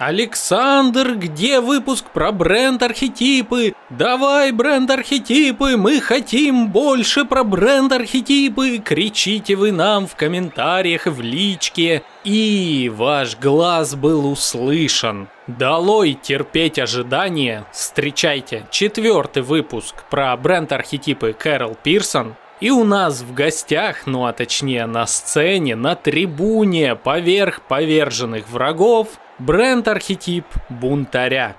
Александр, где выпуск про бренд-архетипы? Давай бренд-архетипы, мы хотим больше про бренд-архетипы. Кричите вы нам в комментариях в личке. И ваш глаз был услышан. Долой терпеть ожидания. Встречайте четвертый выпуск про бренд-архетипы Кэрол Пирсон. И у нас в гостях, ну а точнее на сцене, на трибуне, поверх поверженных врагов, бренд-архетип бунтаря.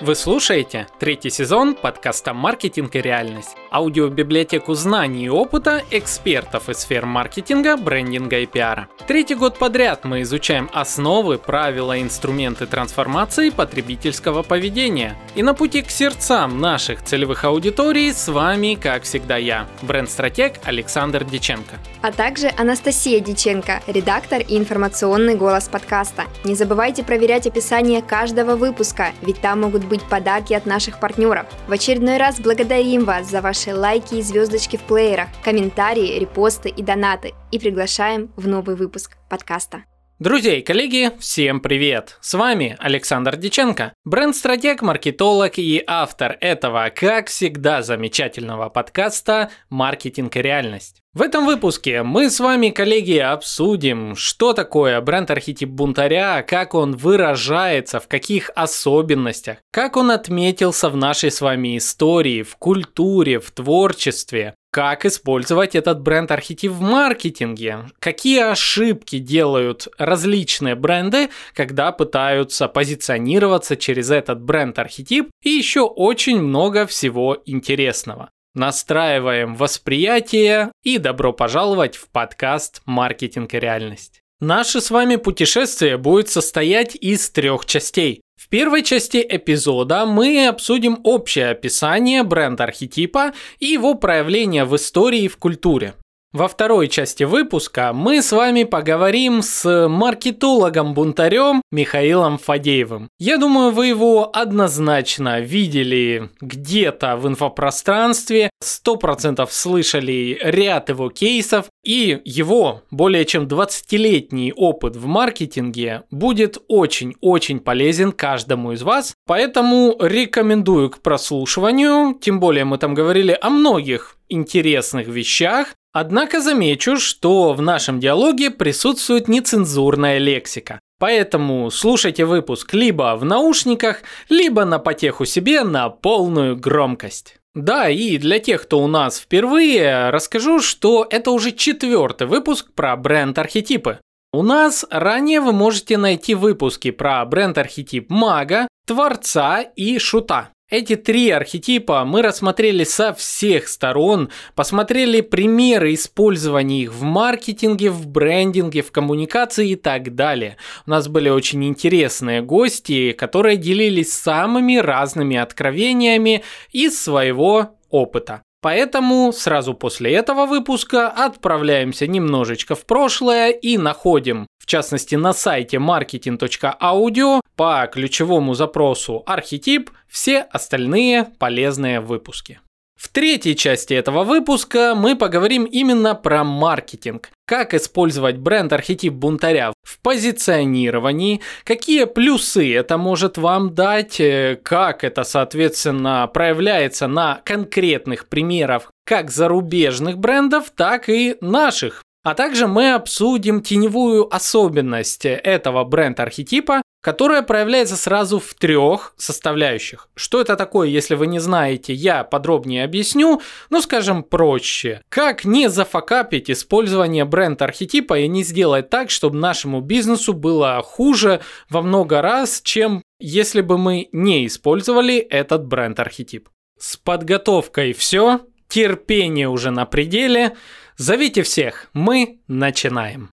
Вы слушаете третий сезон подкаста «Маркетинг и реальность» аудиобиблиотеку знаний и опыта экспертов из сфер маркетинга, брендинга и пиара. Третий год подряд мы изучаем основы, правила и инструменты трансформации потребительского поведения. И на пути к сердцам наших целевых аудиторий с вами, как всегда, я, бренд-стратег Александр Диченко. А также Анастасия Диченко, редактор и информационный голос подкаста. Не забывайте проверять описание каждого выпуска, ведь там могут быть подарки от наших партнеров. В очередной раз благодарим вас за ваши лайки и звездочки в плеерах, комментарии, репосты и донаты и приглашаем в новый выпуск подкаста. Друзья и коллеги, всем привет! С вами Александр Диченко, бренд-стратег, маркетолог и автор этого, как всегда, замечательного подкаста «Маркетинг и реальность». В этом выпуске мы с вами, коллеги, обсудим, что такое бренд-архетип бунтаря, как он выражается, в каких особенностях, как он отметился в нашей с вами истории, в культуре, в творчестве, как использовать этот бренд-архетип в маркетинге, какие ошибки делают различные бренды, когда пытаются позиционироваться через этот бренд-архетип и еще очень много всего интересного. Настраиваем восприятие и добро пожаловать в подкаст «Маркетинг и реальность». Наше с вами путешествие будет состоять из трех частей. В первой части эпизода мы обсудим общее описание бренд-архетипа и его проявление в истории и в культуре. Во второй части выпуска мы с вами поговорим с маркетологом-бунтарем Михаилом Фадеевым. Я думаю, вы его однозначно видели где-то в инфопространстве, 100% слышали ряд его кейсов, и его более чем 20-летний опыт в маркетинге будет очень-очень полезен каждому из вас, поэтому рекомендую к прослушиванию, тем более мы там говорили о многих интересных вещах, Однако замечу, что в нашем диалоге присутствует нецензурная лексика. Поэтому слушайте выпуск либо в наушниках, либо на потеху себе на полную громкость. Да, и для тех, кто у нас впервые, расскажу, что это уже четвертый выпуск про бренд-архетипы. У нас ранее вы можете найти выпуски про бренд-архетип мага, творца и шута. Эти три архетипа мы рассмотрели со всех сторон, посмотрели примеры использования их в маркетинге, в брендинге, в коммуникации и так далее. У нас были очень интересные гости, которые делились самыми разными откровениями из своего опыта. Поэтому сразу после этого выпуска отправляемся немножечко в прошлое и находим, в частности на сайте marketing.audio по ключевому запросу архетип все остальные полезные выпуски. В третьей части этого выпуска мы поговорим именно про маркетинг. Как использовать бренд-архетип бунтаря в позиционировании, какие плюсы это может вам дать, э, как это, соответственно, проявляется на конкретных примерах как зарубежных брендов, так и наших а также мы обсудим теневую особенность этого бренд-архетипа, которая проявляется сразу в трех составляющих. Что это такое, если вы не знаете, я подробнее объясню, ну скажем проще. Как не зафакапить использование бренд-архетипа и не сделать так, чтобы нашему бизнесу было хуже во много раз, чем если бы мы не использовали этот бренд-архетип. С подготовкой все, терпение уже на пределе. Зовите всех, мы начинаем.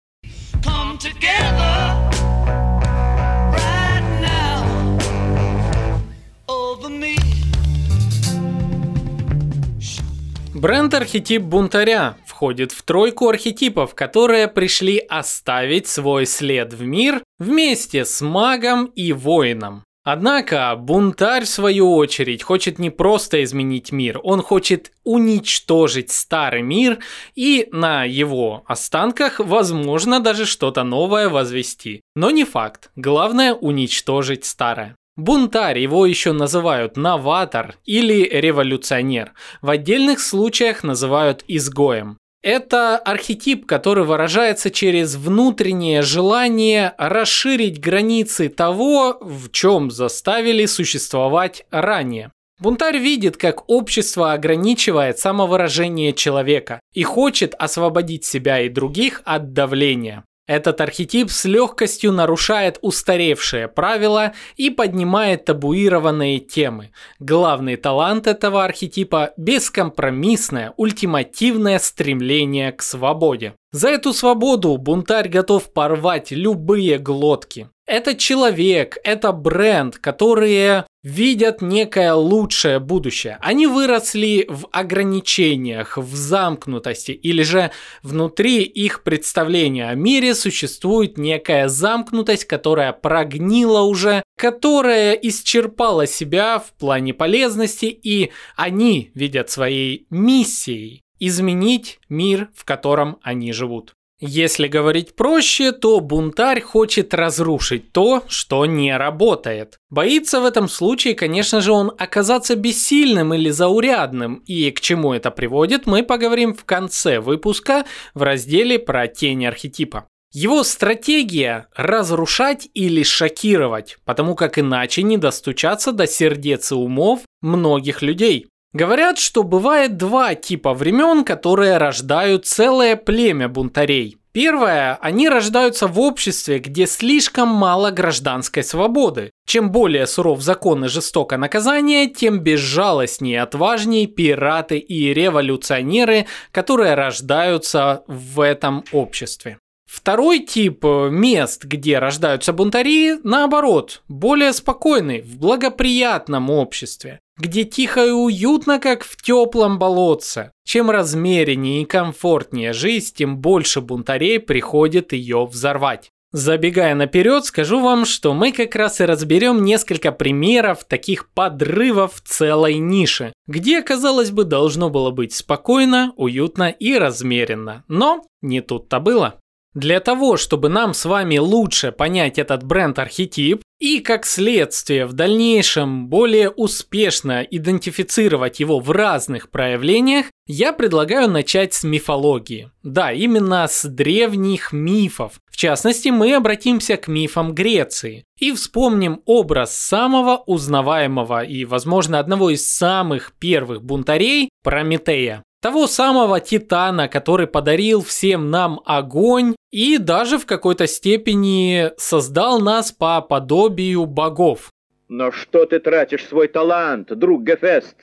Бренд-архетип бунтаря входит в тройку архетипов, которые пришли оставить свой след в мир вместе с магом и воином. Однако бунтарь, в свою очередь, хочет не просто изменить мир, он хочет уничтожить старый мир и на его останках, возможно, даже что-то новое возвести. Но не факт. Главное уничтожить старое. Бунтарь, его еще называют новатор или революционер. В отдельных случаях называют изгоем. Это архетип, который выражается через внутреннее желание расширить границы того, в чем заставили существовать ранее. Бунтарь видит, как общество ограничивает самовыражение человека и хочет освободить себя и других от давления. Этот архетип с легкостью нарушает устаревшие правила и поднимает табуированные темы. Главный талант этого архетипа – бескомпромиссное, ультимативное стремление к свободе. За эту свободу бунтарь готов порвать любые глотки. Это человек, это бренд, которые видят некое лучшее будущее. Они выросли в ограничениях, в замкнутости, или же внутри их представления о мире существует некая замкнутость, которая прогнила уже, которая исчерпала себя в плане полезности, и они видят своей миссией изменить мир, в котором они живут. Если говорить проще, то бунтарь хочет разрушить то, что не работает. Боится в этом случае, конечно же, он оказаться бессильным или заурядным, и к чему это приводит, мы поговорим в конце выпуска в разделе про тень архетипа. Его стратегия – разрушать или шокировать, потому как иначе не достучаться до сердец и умов многих людей. Говорят, что бывает два типа времен, которые рождают целое племя бунтарей. Первое, они рождаются в обществе, где слишком мало гражданской свободы. Чем более суров закон и жестоко наказание, тем безжалостнее и отважнее пираты и революционеры, которые рождаются в этом обществе. Второй тип э, мест, где рождаются бунтари, наоборот, более спокойный, в благоприятном обществе, где тихо и уютно, как в теплом болотце. Чем размереннее и комфортнее жизнь, тем больше бунтарей приходит ее взорвать. Забегая наперед, скажу вам, что мы как раз и разберем несколько примеров таких подрывов целой ниши, где, казалось бы, должно было быть спокойно, уютно и размеренно. Но не тут-то было. Для того, чтобы нам с вами лучше понять этот бренд-архетип и, как следствие, в дальнейшем более успешно идентифицировать его в разных проявлениях, я предлагаю начать с мифологии. Да, именно с древних мифов. В частности, мы обратимся к мифам Греции и вспомним образ самого узнаваемого и, возможно, одного из самых первых бунтарей – Прометея. Того самого Титана, который подарил всем нам огонь и даже в какой-то степени создал нас по подобию богов. Но что ты тратишь свой талант, друг Гефест?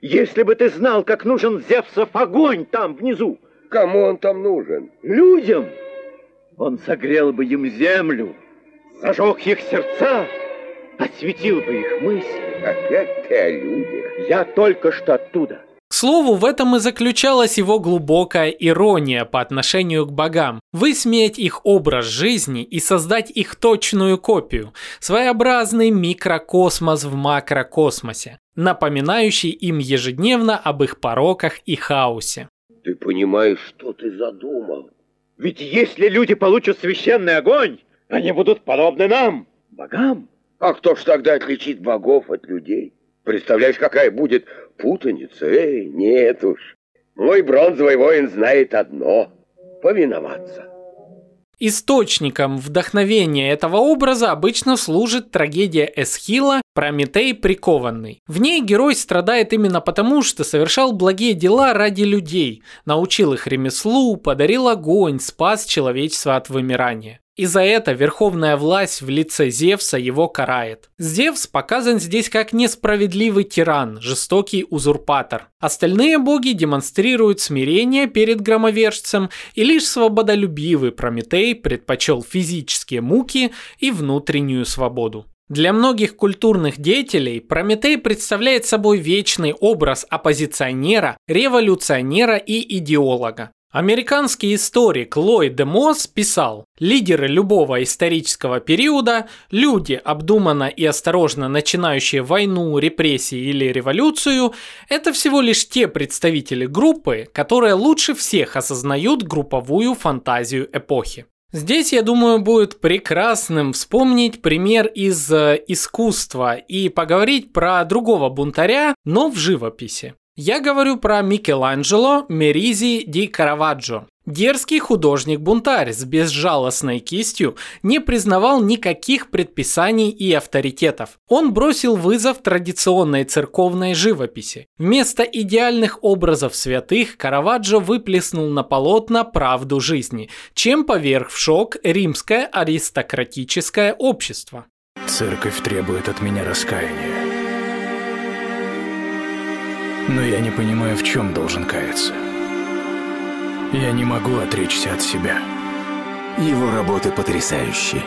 Если бы ты знал, как нужен Зевсов огонь там внизу. Кому он там нужен? Людям. Он согрел бы им землю, зажег их сердца, осветил бы их мысли. Опять ты о людях. Я только что оттуда. Слову, в этом и заключалась его глубокая ирония по отношению к богам. Высмеять их образ жизни и создать их точную копию. Своеобразный микрокосмос в макрокосмосе, напоминающий им ежедневно об их пороках и хаосе. Ты понимаешь, что ты задумал? Ведь если люди получат священный огонь, они будут подобны нам, богам. А кто ж тогда отличит богов от людей? Представляешь, какая будет путаница? Эй, нет уж. Мой бронзовый воин знает одно — повиноваться. Источником вдохновения этого образа обычно служит трагедия Эсхила «Прометей прикованный». В ней герой страдает именно потому, что совершал благие дела ради людей, научил их ремеслу, подарил огонь, спас человечество от вымирания. И за это верховная власть в лице Зевса его карает. Зевс показан здесь как несправедливый тиран, жестокий узурпатор. Остальные боги демонстрируют смирение перед громовержцем, и лишь свободолюбивый Прометей предпочел физические муки и внутреннюю свободу. Для многих культурных деятелей Прометей представляет собой вечный образ оппозиционера, революционера и идеолога. Американский историк Ллойд де Мосс писал, лидеры любого исторического периода, люди, обдуманно и осторожно начинающие войну, репрессии или революцию, это всего лишь те представители группы, которые лучше всех осознают групповую фантазию эпохи. Здесь, я думаю, будет прекрасным вспомнить пример из э, искусства и поговорить про другого бунтаря, но в живописи. Я говорю про Микеланджело Меризи ди Караваджо. Дерзкий художник-бунтарь с безжалостной кистью не признавал никаких предписаний и авторитетов. Он бросил вызов традиционной церковной живописи. Вместо идеальных образов святых Караваджо выплеснул на полотна правду жизни, чем поверг в шок римское аристократическое общество. Церковь требует от меня раскаяния. Но я не понимаю, в чем должен каяться. Я не могу отречься от себя. Его работы потрясающие.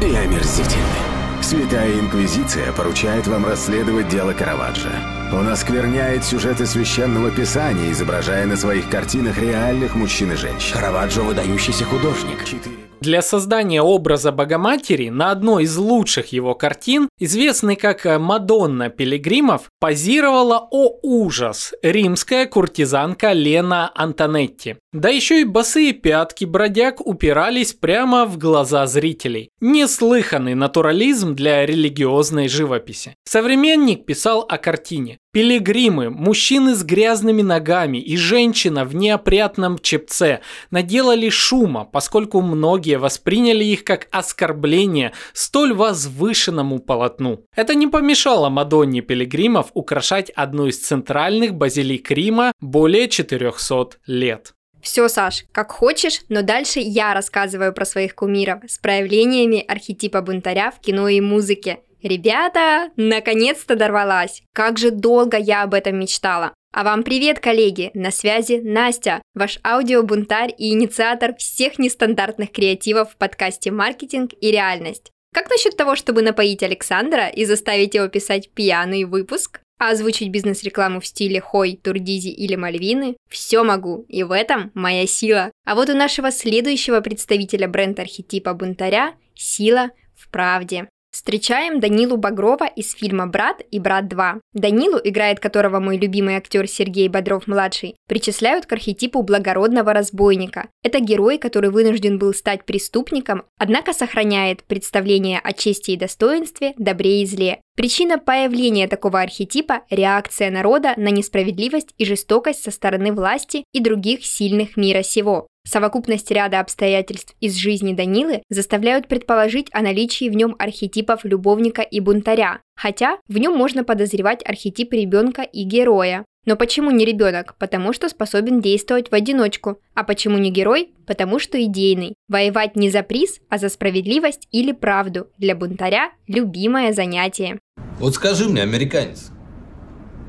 И омерзительны. Святая Инквизиция поручает вам расследовать дело Караваджо. Он оскверняет сюжеты Священного Писания, изображая на своих картинах реальных мужчин и женщин. Караваджо – выдающийся художник. Четыре Для создания образа Богоматери на одной из лучших его картин, известной как Мадонна Пилигримов, позировала, о ужас, римская куртизанка Лена Антонетти. Да еще и босые пятки бродяг упирались прямо в глаза зрителей. Неслыханный натурализм для религиозной живописи. Современник писал о картине. Пилигримы, мужчины с грязными ногами и женщина в неопрятном чепце наделали шума, поскольку многие восприняли их как оскорбление столь возвышенному полотну. Это не помешало Мадонне Пилигримов украшать одну из центральных базилик Рима более 400 лет. Все, Саш, как хочешь, но дальше я рассказываю про своих кумиров с проявлениями архетипа бунтаря в кино и музыке. Ребята, наконец-то дорвалась. Как же долго я об этом мечтала. А вам привет, коллеги! На связи Настя, ваш аудиобунтарь и инициатор всех нестандартных креативов в подкасте «Маркетинг и реальность». Как насчет того, чтобы напоить Александра и заставить его писать пьяный выпуск? А озвучить бизнес-рекламу в стиле Хой, Турдизи или Мальвины? Все могу, и в этом моя сила. А вот у нашего следующего представителя бренд-архетипа бунтаря сила в правде. Встречаем Данилу Багрова из фильма «Брат» и «Брат 2». Данилу, играет которого мой любимый актер Сергей Бодров-младший, причисляют к архетипу благородного разбойника. Это герой, который вынужден был стать преступником, однако сохраняет представление о чести и достоинстве, добре и зле. Причина появления такого архетипа – реакция народа на несправедливость и жестокость со стороны власти и других сильных мира сего. Совокупность ряда обстоятельств из жизни Данилы заставляют предположить о наличии в нем архетипов любовника и бунтаря, хотя в нем можно подозревать архетип ребенка и героя. Но почему не ребенок? Потому что способен действовать в одиночку. А почему не герой? Потому что идейный. Воевать не за приз, а за справедливость или правду. Для бунтаря – любимое занятие. Вот скажи мне, американец,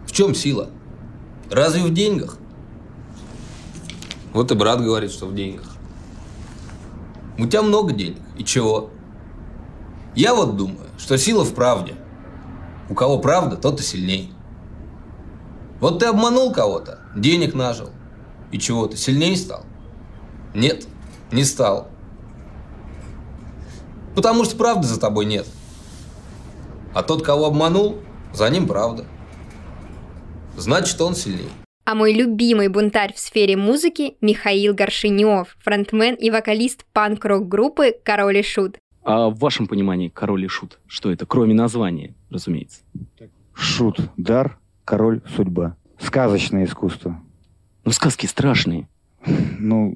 в чем сила? Разве в деньгах? Вот и брат говорит, что в деньгах. У тебя много денег. И чего? Я вот думаю, что сила в правде. У кого правда, тот и сильней. Вот ты обманул кого-то, денег нажил. И чего, ты сильнее стал? Нет, не стал. Потому что правды за тобой нет. А тот, кого обманул, за ним правда. Значит, он сильней. А мой любимый бунтарь в сфере музыки – Михаил Горшинев, фронтмен и вокалист панк-рок группы «Король и Шут». А в вашем понимании король и шут, что это, кроме названия, разумеется? Шут, дар, король, судьба. Сказочное искусство. Но сказки страшные. Ну,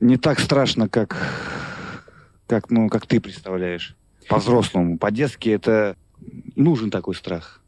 не так страшно, как, как, ну, как ты представляешь. По-взрослому. По-детски это нужен такой страх.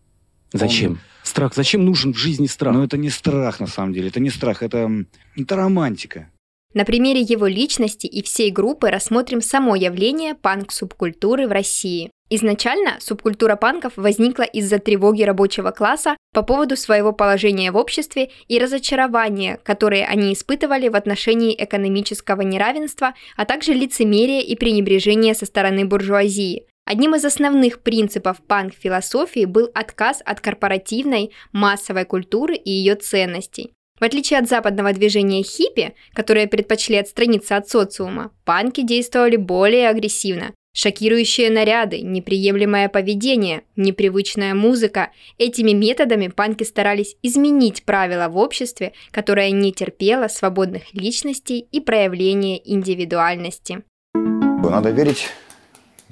Зачем? Страх. Зачем нужен в жизни страх? Но это не страх, на самом деле. Это не страх, это, это романтика. На примере его личности и всей группы рассмотрим само явление панк-субкультуры в России. Изначально субкультура панков возникла из-за тревоги рабочего класса по поводу своего положения в обществе и разочарования, которые они испытывали в отношении экономического неравенства, а также лицемерия и пренебрежения со стороны буржуазии. Одним из основных принципов панк-философии был отказ от корпоративной массовой культуры и ее ценностей. В отличие от западного движения хиппи, которые предпочли отстраниться от социума, панки действовали более агрессивно. Шокирующие наряды, неприемлемое поведение, непривычная музыка. Этими методами панки старались изменить правила в обществе, которое не терпело свободных личностей и проявления индивидуальности. Надо верить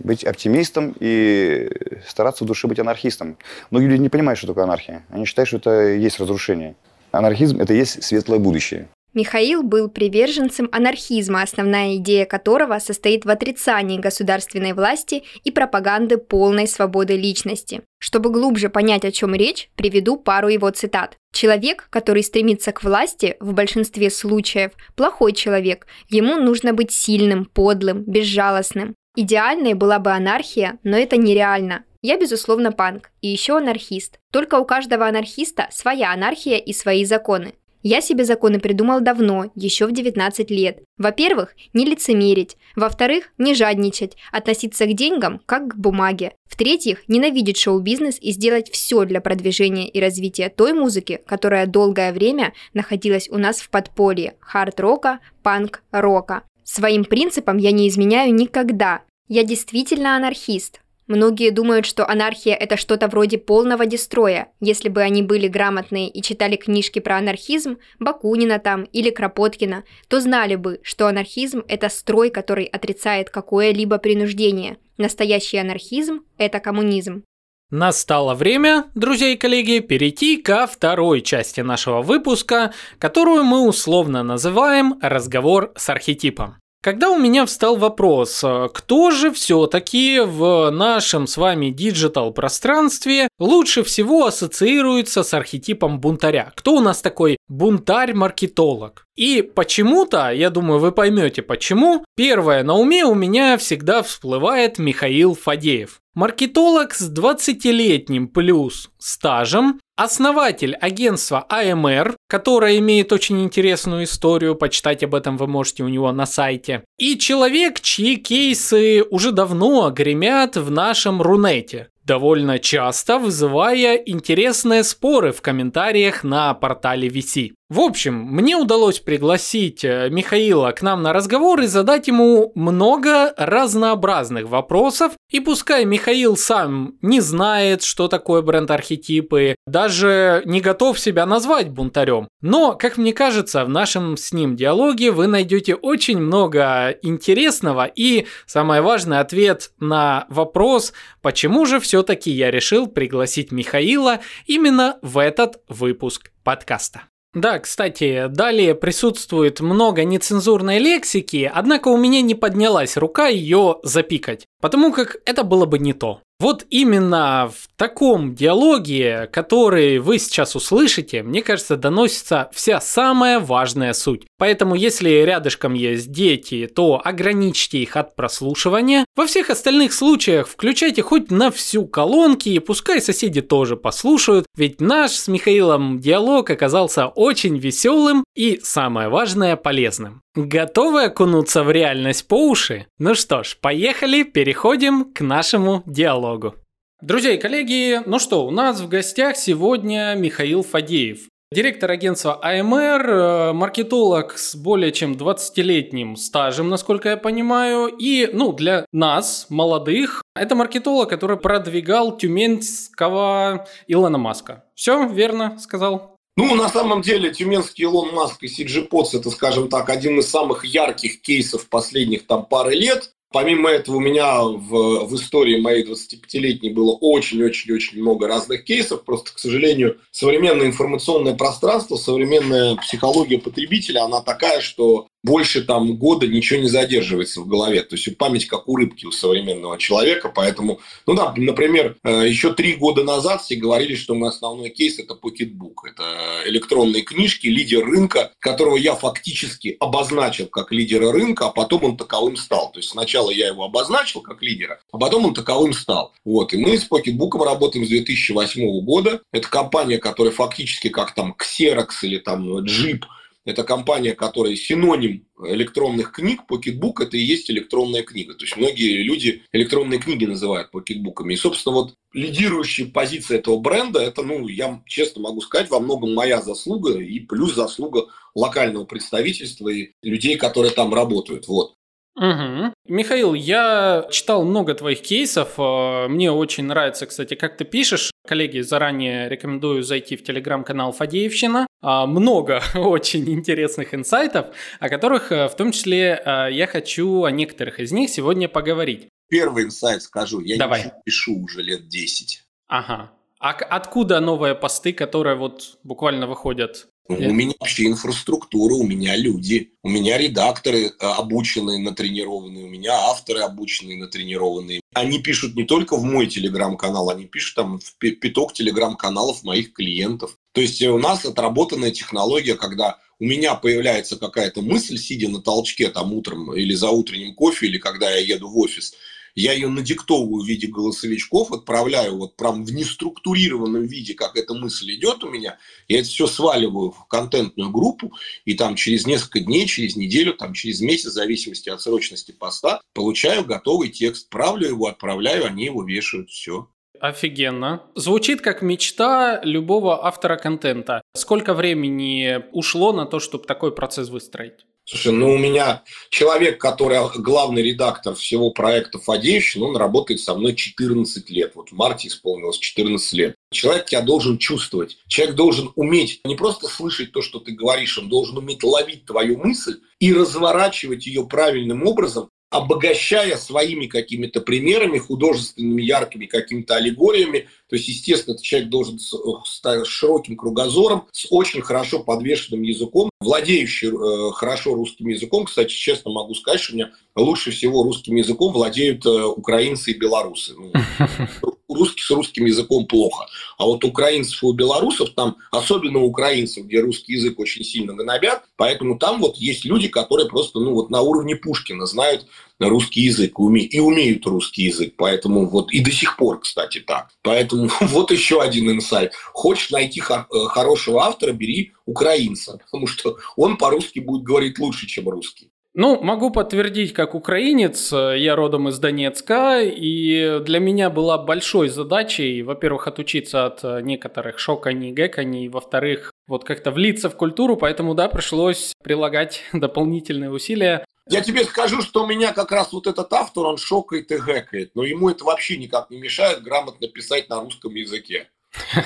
быть оптимистом и стараться в душе быть анархистом. Многие люди не понимают, что такое анархия. Они считают, что это есть разрушение. Анархизм – это есть светлое будущее. Михаил был приверженцем анархизма, основная идея которого состоит в отрицании государственной власти и пропаганды полной свободы личности. Чтобы глубже понять, о чем речь, приведу пару его цитат. Человек, который стремится к власти, в большинстве случаев плохой человек. Ему нужно быть сильным, подлым, безжалостным. Идеальной была бы анархия, но это нереально. Я, безусловно, панк и еще анархист. Только у каждого анархиста своя анархия и свои законы. Я себе законы придумал давно, еще в 19 лет. Во-первых, не лицемерить. Во-вторых, не жадничать, относиться к деньгам как к бумаге. В-третьих, ненавидеть шоу-бизнес и сделать все для продвижения и развития той музыки, которая долгое время находилась у нас в подполье – хард-рока, панк-рока. Своим принципам я не изменяю никогда. Я действительно анархист. Многие думают, что анархия – это что-то вроде полного дестроя. Если бы они были грамотные и читали книжки про анархизм, Бакунина там или Кропоткина, то знали бы, что анархизм – это строй, который отрицает какое-либо принуждение. Настоящий анархизм – это коммунизм. Настало время, друзья и коллеги, перейти ко второй части нашего выпуска, которую мы условно называем «Разговор с архетипом». Когда у меня встал вопрос, э, кто же все-таки в нашем с вами диджитал пространстве лучше всего ассоциируется с архетипом бунтаря? Кто у нас такой бунтарь-маркетолог? И почему-то, я думаю, вы поймете почему, первое на уме у меня всегда всплывает Михаил Фадеев. Маркетолог с 20-летним плюс стажем, основатель агентства AMR, которое имеет очень интересную историю, почитать об этом вы можете у него на сайте, и человек, чьи кейсы уже давно гремят в нашем Рунете довольно часто вызывая интересные споры в комментариях на портале VC. В общем, мне удалось пригласить э, Михаила к нам на разговор и задать ему много разнообразных вопросов. И пускай Михаил сам не знает, что такое бренд-архетипы, даже не готов себя назвать бунтарем. Но, как мне кажется, в нашем с ним диалоге вы найдете очень много интересного и, самое важное, ответ на вопрос, почему же все-таки я решил пригласить Михаила именно в этот выпуск подкаста. Да, кстати, далее присутствует много нецензурной лексики, однако у меня не поднялась рука ее запикать, потому как это было бы не то. Вот именно в таком диалоге, который вы сейчас услышите, мне кажется, доносится вся самая важная суть. Поэтому, если рядышком есть дети, то ограничьте их от прослушивания. Во всех остальных случаях включайте хоть на всю колонки, и пускай соседи тоже послушают, ведь наш с Михаилом диалог оказался очень веселым и, самое важное, полезным. Готовы окунуться в реальность по уши? Ну что ж, поехали, переходим к нашему диалогу. Друзья и коллеги, ну что, у нас в гостях сегодня Михаил Фадеев. Директор агентства АМР, э, маркетолог с более чем 20-летним стажем, насколько я понимаю. И, ну, для нас, молодых, это маркетолог, который продвигал тюменского Илона Маска. Все верно сказал? Ну, на самом деле, тюменский Илон Маск и CG Pots – это, скажем так, один из самых ярких кейсов последних там пары лет. Помимо этого, у меня в, в истории моей 25-летней было очень-очень-очень много разных кейсов. Просто, к сожалению, современное информационное пространство, современная психология потребителя, она такая, что больше там года ничего не задерживается в голове. То есть память как у рыбки у современного человека. Поэтому, ну да, например, э, еще три года назад все говорили, что мой основной кейс это Pocketbook. Это электронные книжки, лидер рынка, которого я фактически обозначил как лидера рынка, а потом он таковым стал. То есть сначала я его обозначил как лидера, а потом он таковым стал. Вот. И мы с Pocketbook работаем с 2008 года. Это компания, которая фактически как там Xerox или там Jeep – это компания, которая синоним электронных книг. Pocketbook – это и есть электронная книга. То есть многие люди электронные книги называют покетбуками. И, собственно, вот лидирующая позиция этого бренда – это, ну, я честно могу сказать, во многом моя заслуга и плюс заслуга локального представительства и людей, которые там работают. Вот. Угу. Михаил, я читал много твоих кейсов. Э, мне очень нравится, кстати, как ты пишешь. Коллеги, заранее рекомендую зайти в телеграм-канал Фадеевщина. А, много очень интересных инсайтов, о которых э, в том числе э, я хочу о некоторых из них сегодня поговорить. Первый инсайт скажу. Я Давай. не пишу уже лет 10. Ага. А откуда новые посты, которые вот буквально выходят у меня вообще инфраструктура, у меня люди, у меня редакторы э, обученные, натренированные, у меня авторы обученные, натренированные. Они пишут не только в мой телеграм-канал, они пишут там в пяток телеграм-каналов моих клиентов. То есть у нас отработанная технология, когда у меня появляется какая-то мысль, сидя на толчке там утром или за утренним кофе, или когда я еду в офис, я ее надиктовываю в виде голосовичков, отправляю вот прям в неструктурированном виде, как эта мысль идет у меня, я это все сваливаю в контентную группу, и там через несколько дней, через неделю, там через месяц, в зависимости от срочности поста, получаю готовый текст, правлю его, отправляю, они его вешают, все. Офигенно. Звучит как мечта любого автора контента. Сколько времени ушло на то, чтобы такой процесс выстроить? Слушай, ну у меня человек, который главный редактор всего проекта Фадеевщина, он работает со мной 14 лет. Вот в марте исполнилось 14 лет. Человек тебя должен чувствовать. Человек должен уметь не просто слышать то, что ты говоришь, он должен уметь ловить твою мысль и разворачивать ее правильным образом, обогащая своими какими-то примерами, художественными, яркими какими-то аллегориями. То есть, естественно, этот человек должен с, с широким кругозором, с очень хорошо подвешенным языком, владеющий э, хорошо русским языком. Кстати, честно могу сказать, что у меня лучше всего русским языком владеют э, украинцы и белорусы. Ну, русский с русским языком плохо. А вот украинцев и белорусов там, особенно украинцев, где русский язык очень сильно гнобят, поэтому там вот есть люди, которые просто ну вот на уровне Пушкина знают русский язык и умеют русский язык. Поэтому вот и до сих пор, кстати, так. Поэтому вот еще один инсайт. Хочешь найти э, хорошего автора, бери украинца, потому что он по-русски будет говорить лучше, чем русский. Ну, могу подтвердить, как украинец, я родом из Донецка, и для меня была большой задачей, во-первых, отучиться от некоторых шоканий, гэканий, во-вторых, вот как-то влиться в культуру, поэтому, да, пришлось прилагать дополнительные усилия. Я тебе скажу, что у меня как раз вот этот автор, он шокает и гэкает, но ему это вообще никак не мешает грамотно писать на русском языке.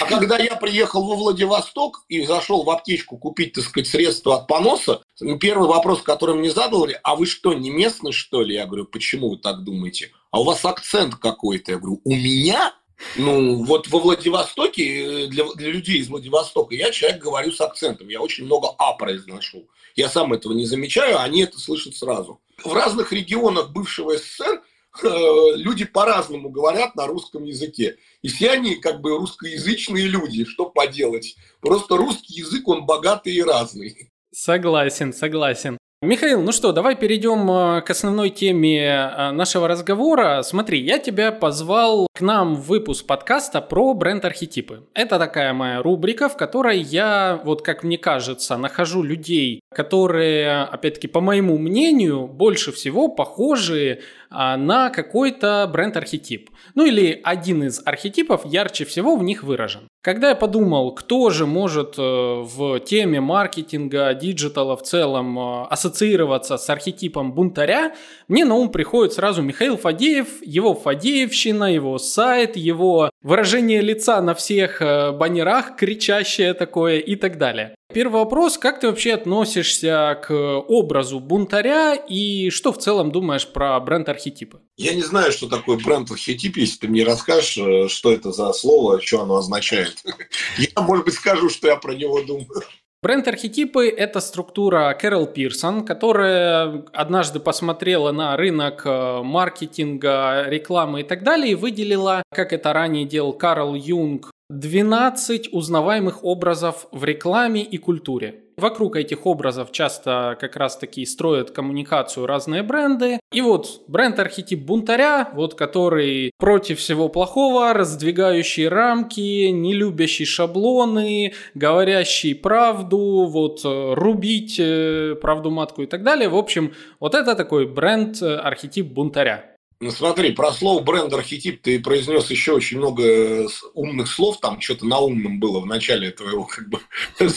А когда я приехал во Владивосток и зашел в аптечку купить, так сказать, средства от поноса, первый вопрос, который мне задали, а вы что, не местный, что ли? Я говорю, почему вы так думаете? А у вас акцент какой-то. Я говорю, у меня? Ну, вот во Владивостоке, э, для, для людей из Владивостока, я человек говорю с акцентом. Я очень много «а» произношу. Я сам этого не замечаю, они это слышат сразу. В разных регионах бывшего СССР Э, люди по-разному говорят на русском языке. И все они как бы русскоязычные люди, что поделать. Просто русский язык, он богатый и разный. Согласен, согласен. Михаил, ну что, давай перейдем э, к основной теме э, нашего разговора. Смотри, я тебя позвал к нам в выпуск подкаста про бренд-архетипы. Это такая моя рубрика, в которой я, вот как мне кажется, нахожу людей, которые, опять-таки, по моему мнению, больше всего похожи а, на какой-то бренд-архетип. Ну или один из архетипов ярче всего в них выражен. Когда я подумал, кто же может э, в теме маркетинга, диджитала в целом э, ассоциироваться с архетипом бунтаря, мне на ум приходит сразу Михаил Фадеев, его Фадеевщина, его сайт, его выражение лица на всех э, баннерах, кричащее такое и так далее. Первый вопрос, как ты вообще относишься к образу бунтаря и что в целом думаешь про бренд-архетипы? Я не знаю, что такое бренд-архетип, если ты мне расскажешь, э, что это за слово, что оно означает. Я, может быть, скажу, что я про него думаю. Бренд-архетипы – это структура Кэрол Пирсон, которая однажды посмотрела на рынок э, маркетинга, рекламы и так далее и выделила, как это ранее делал Карл Юнг, 12 узнаваемых образов в рекламе и культуре. Вокруг этих образов часто как раз таки строят коммуникацию разные бренды. И вот бренд-архетип бунтаря, вот который против всего плохого, раздвигающий рамки, не любящий шаблоны, говорящий правду, вот э, рубить э, правду матку и так далее. В общем, вот это такой бренд-архетип бунтаря. Ну смотри, про слово бренд-архетип ты произнес еще очень много э, умных слов, там что-то на умном было в начале твоего как бы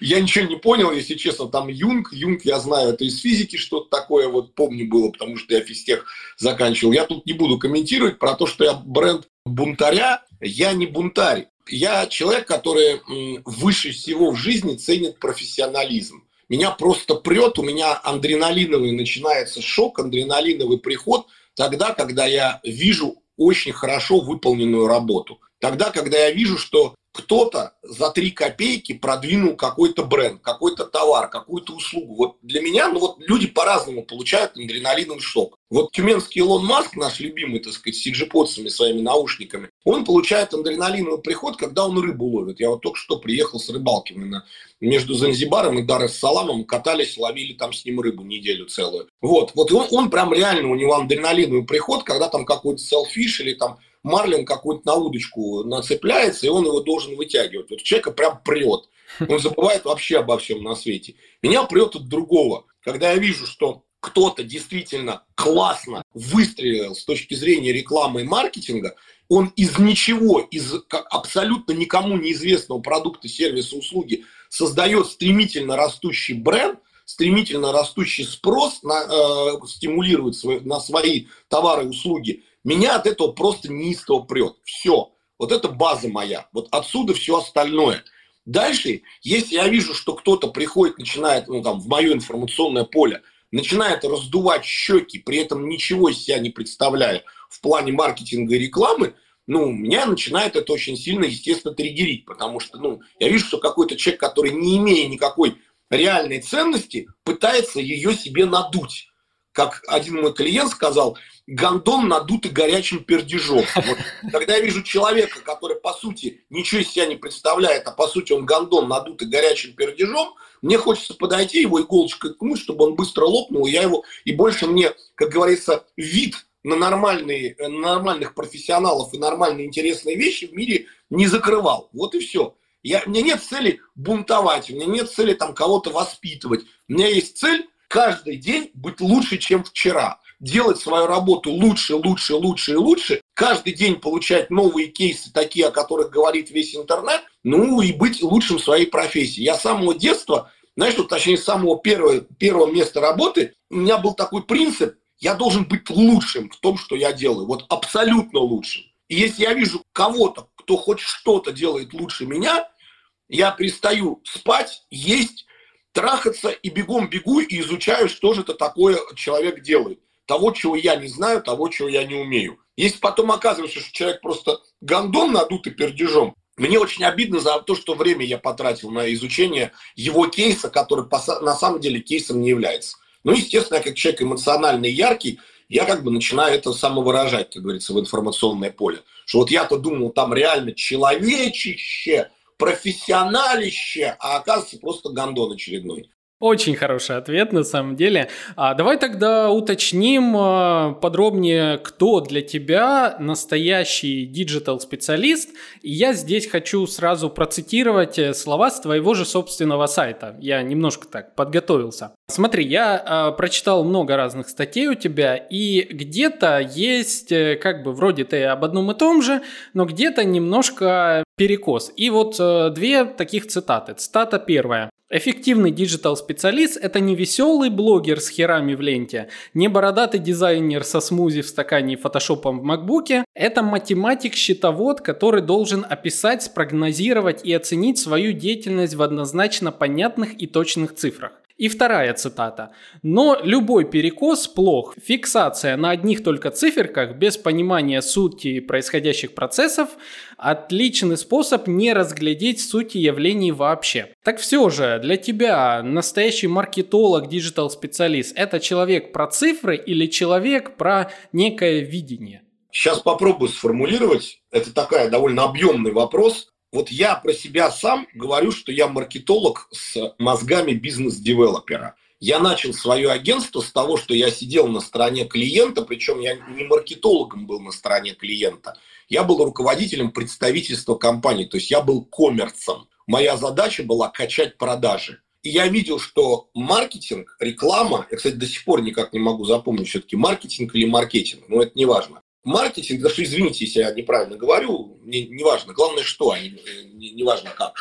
Я ничего не понял, если честно, там Юнг, Юнг, я знаю, это из физики что-то такое, вот помню было, потому что я физтех заканчивал. Я тут не буду комментировать про то, что я бренд бунтаря, я не бунтарь. Я человек, который выше всего в жизни ценит профессионализм. Меня просто прет, у меня адреналиновый начинается шок, адреналиновый приход тогда, когда я вижу очень хорошо выполненную работу. Тогда, когда я вижу, что кто-то за три копейки продвинул какой-то бренд, какой-то товар, какую-то услугу. Вот для меня, ну вот люди по-разному получают адреналиновый шок. Вот тюменский Илон Маск, наш любимый, так сказать, с сиджиподцами, своими наушниками, он получает адреналиновый приход, когда он рыбу ловит. Я вот только что приехал с рыбалки. Мы на, между Занзибаром и Дар-эс-Саламом катались, ловили там с ним рыбу неделю целую. Вот, вот он, он прям реально, у него адреналиновый приход, когда там какой-то селфиш или там марлин какой-то на удочку нацепляется, и он его должен вытягивать. Вот человека прям прет. Он забывает вообще обо всем на свете. Меня прет от другого. Когда я вижу, что кто-то действительно классно выстрелил с точки зрения рекламы и маркетинга, он из ничего, из абсолютно никому неизвестного продукта, сервиса, услуги создает стремительно растущий бренд, стремительно растущий спрос, на, э, стимулирует свой, на свои товары и услуги, меня от этого просто неистово прет. Все. Вот это база моя. Вот отсюда все остальное. Дальше, если я вижу, что кто-то приходит, начинает, ну там, в мое информационное поле, начинает раздувать щеки, при этом ничего из себя не представляя в плане маркетинга и рекламы, ну, меня начинает это очень сильно, естественно, триггерить, потому что, ну, я вижу, что какой-то человек, который не имея никакой реальной ценности, пытается ее себе надуть. Как один мой клиент сказал, гондон надутый горячим пердежом. Вот, когда я вижу человека, который, по сути, ничего из себя не представляет, а по сути он гондон надутый горячим пердежом, мне хочется подойти его иголочкой ткнуть, чтобы он быстро лопнул, и я его, и больше мне, как говорится, вид на нормальные, на нормальных профессионалов и нормальные интересные вещи в мире не закрывал. Вот и все. Я, у меня нет цели бунтовать, у меня нет цели там кого-то воспитывать. У меня есть цель каждый день быть лучше, чем вчера делать свою работу лучше, лучше, лучше и лучше, каждый день получать новые кейсы, такие, о которых говорит весь интернет, ну и быть лучшим в своей профессии. Я с самого детства, знаешь, вот, точнее, с самого первого, первого места работы, у меня был такой принцип, я должен быть лучшим в том, что я делаю, вот абсолютно лучшим. И если я вижу кого-то, кто хоть что-то делает лучше меня, я перестаю спать, есть, трахаться и бегом бегу и изучаю, что же это такое человек делает того, чего я не знаю, того, чего я не умею. Если потом оказывается, что человек просто гондон надутый пердежом, мне очень обидно за то, что время я потратил на изучение его кейса, который на самом деле кейсом не является. Ну, естественно, я как человек эмоциональный яркий, я как бы начинаю это самовыражать, как говорится, в информационное поле. Что вот я-то думал, там реально человечище, профессионалище, а оказывается просто гондон очередной. Очень хороший ответ на самом деле. А давай тогда уточним а, подробнее, кто для тебя настоящий диджитал-специалист. И я здесь хочу сразу процитировать э, слова с твоего же собственного сайта. Я немножко так подготовился. Смотри, я э, прочитал много разных статей у тебя, и где-то есть, э, как бы вроде ты об одном и том же, но где-то немножко перекос. И вот э, две таких цитаты. Цитата первая. Эффективный диджитал-специалист – это не веселый блогер с херами в ленте, не бородатый дизайнер со смузи в стакане и фотошопом в макбуке. Это математик-счетовод, который должен описать, спрогнозировать и оценить свою деятельность в однозначно понятных и точных цифрах. И вторая цитата. Но любой перекос плох. Фиксация на одних только циферках без понимания сути происходящих процессов – отличный способ не разглядеть сути явлений вообще. Так все же, для тебя настоящий маркетолог, диджитал-специалист – это человек про цифры или человек про некое видение? Сейчас попробую сформулировать. Это такая довольно объемный вопрос. Вот я про себя сам говорю, что я маркетолог с мозгами бизнес-девелопера. Я начал свое агентство с того, что я сидел на стороне клиента, причем я не маркетологом был на стороне клиента, я был руководителем представительства компании, то есть я был коммерцем. Моя задача была качать продажи. И я видел, что маркетинг, реклама, я, кстати, до сих пор никак не могу запомнить все-таки маркетинг или маркетинг, но это не важно. Маркетинг, даже извините, если я неправильно говорю, не, не важно, главное что, а не, важно как.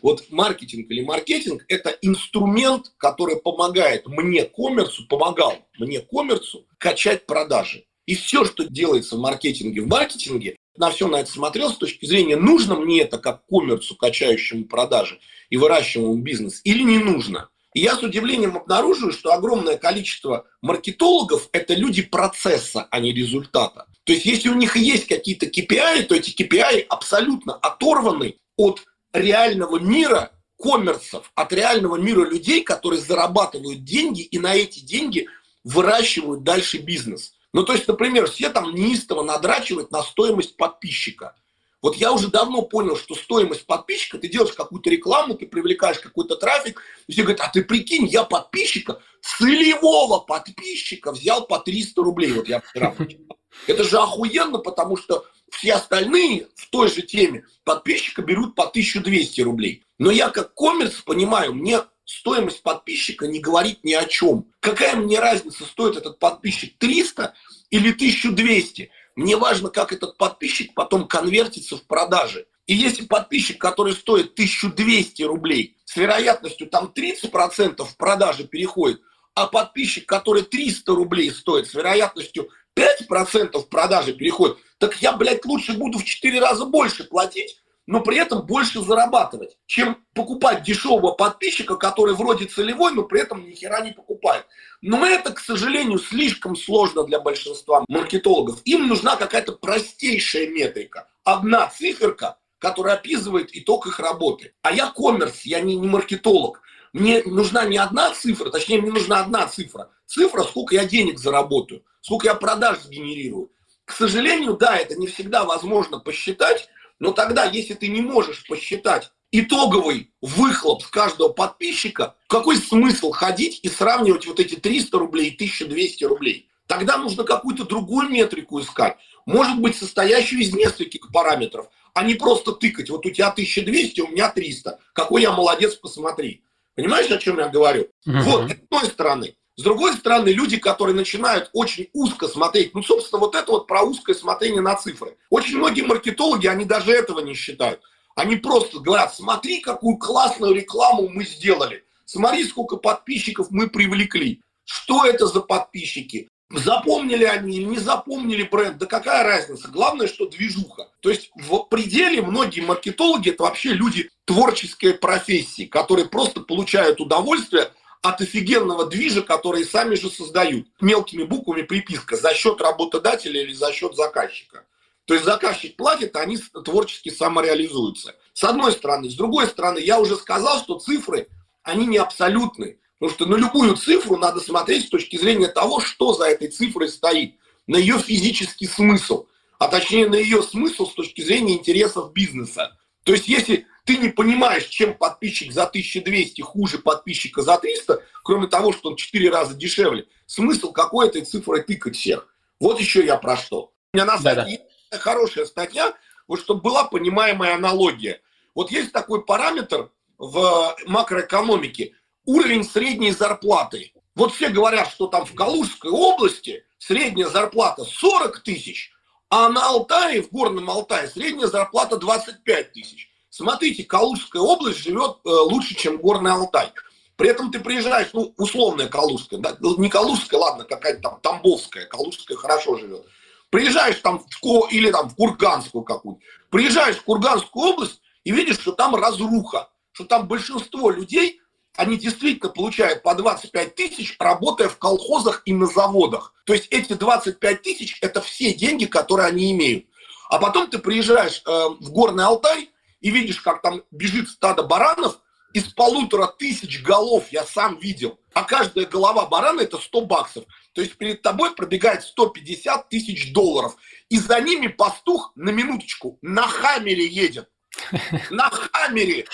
Вот маркетинг или маркетинг – это инструмент, который помогает мне, коммерцу, помогал мне, коммерцу, качать продажи. И все, что делается в маркетинге, в маркетинге, на все на это смотрел с точки зрения, нужно мне это как коммерцу, качающему продажи и выращиваемому бизнес, или не нужно. И я с удивлением обнаруживаю, что огромное количество маркетологов – это люди процесса, а не результата. То есть, если у них есть какие-то KPI, то эти KPI абсолютно оторваны от реального мира коммерсов, от реального мира людей, которые зарабатывают деньги и на эти деньги выращивают дальше бизнес. Ну, то есть, например, все там неистово надрачивают на стоимость подписчика. Вот я уже давно понял, что стоимость подписчика, ты делаешь какую-то рекламу, ты привлекаешь какой-то трафик, и все говорят, а ты прикинь, я подписчика, целевого подписчика взял по 300 рублей. Вот я вчера Это же охуенно, потому что все остальные в той же теме подписчика берут по 1200 рублей. Но я как коммерс понимаю, мне стоимость подписчика не говорит ни о чем. Какая мне разница, стоит этот подписчик 300 или 1200? Мне важно, как этот подписчик потом конвертится в продажи. И если подписчик, который стоит 1200 рублей, с вероятностью там 30% в продаже переходит, а подписчик, который 300 рублей стоит, с вероятностью 5% в продаже переходит, так я, блядь, лучше буду в 4 раза больше платить, но при этом больше зарабатывать, чем покупать дешевого подписчика, который вроде целевой, но при этом ни хера не покупает. Но это, к сожалению, слишком сложно для большинства маркетологов. Им нужна какая-то простейшая метрика. Одна циферка, которая описывает итог их работы. А я коммерс, я не, не маркетолог. Мне нужна не одна цифра, точнее, мне нужна одна цифра. Цифра, сколько я денег заработаю, сколько я продаж сгенерирую. К сожалению, да, это не всегда возможно посчитать, но тогда, если ты не можешь посчитать итоговый выхлоп с каждого подписчика, какой смысл ходить и сравнивать вот эти 300 рублей и 1200 рублей? Тогда нужно какую-то другую метрику искать. Может быть, состоящую из нескольких параметров, а не просто тыкать. Вот у тебя 1200, у меня 300. Какой я молодец, посмотри. Понимаешь, о чем я говорю? Uh-huh. Вот, с одной стороны. С другой стороны, люди, которые начинают очень узко смотреть, ну, собственно, вот это вот про узкое смотрение на цифры. Очень многие маркетологи, они даже этого не считают. Они просто говорят, смотри, какую классную рекламу мы сделали. Смотри, сколько подписчиков мы привлекли. Что это за подписчики? Запомнили они или не запомнили бренд, да какая разница? Главное, что движуха. То есть в пределе многие маркетологи это вообще люди творческой профессии, которые просто получают удовольствие от офигенного движа, который сами же создают. Мелкими буквами приписка за счет работодателя или за счет заказчика. То есть заказчик платит, а они творчески самореализуются. С одной стороны. С другой стороны, я уже сказал, что цифры, они не абсолютны. Потому что на любую цифру надо смотреть с точки зрения того, что за этой цифрой стоит. На ее физический смысл. А точнее на ее смысл с точки зрения интересов бизнеса. То есть если ты не понимаешь, чем подписчик за 1200 хуже подписчика за 300, кроме того, что он 4 раза дешевле. Смысл какой этой цифрой тыкать всех? Вот еще я про что. У меня на статье да -да. хорошая статья, вот чтобы была понимаемая аналогия. Вот есть такой параметр в макроэкономике – уровень средней зарплаты. Вот все говорят, что там в Калужской области средняя зарплата 40 тысяч, а на Алтае, в Горном Алтае, средняя зарплата 25 тысяч. Смотрите, Калужская область живет э, лучше, чем Горный Алтай. При этом ты приезжаешь, ну, условная Калужская, да, ну, не Калужская, ладно, какая-то там Тамбовская, Калужская хорошо живет. Приезжаешь там в Ко или там в Курганскую какую-то. Приезжаешь в Курганскую область и видишь, что там разруха, что там большинство людей, они действительно получают по 25 тысяч, работая в колхозах и на заводах. То есть эти 25 тысяч – это все деньги, которые они имеют. А потом ты приезжаешь э, в Горный Алтай, и видишь, как там бежит стадо баранов, из полутора тысяч голов я сам видел, а каждая голова барана это 100 баксов. То есть перед тобой пробегает 150 тысяч долларов. И за ними пастух, на минуточку, на хаммере едет. На хаммере.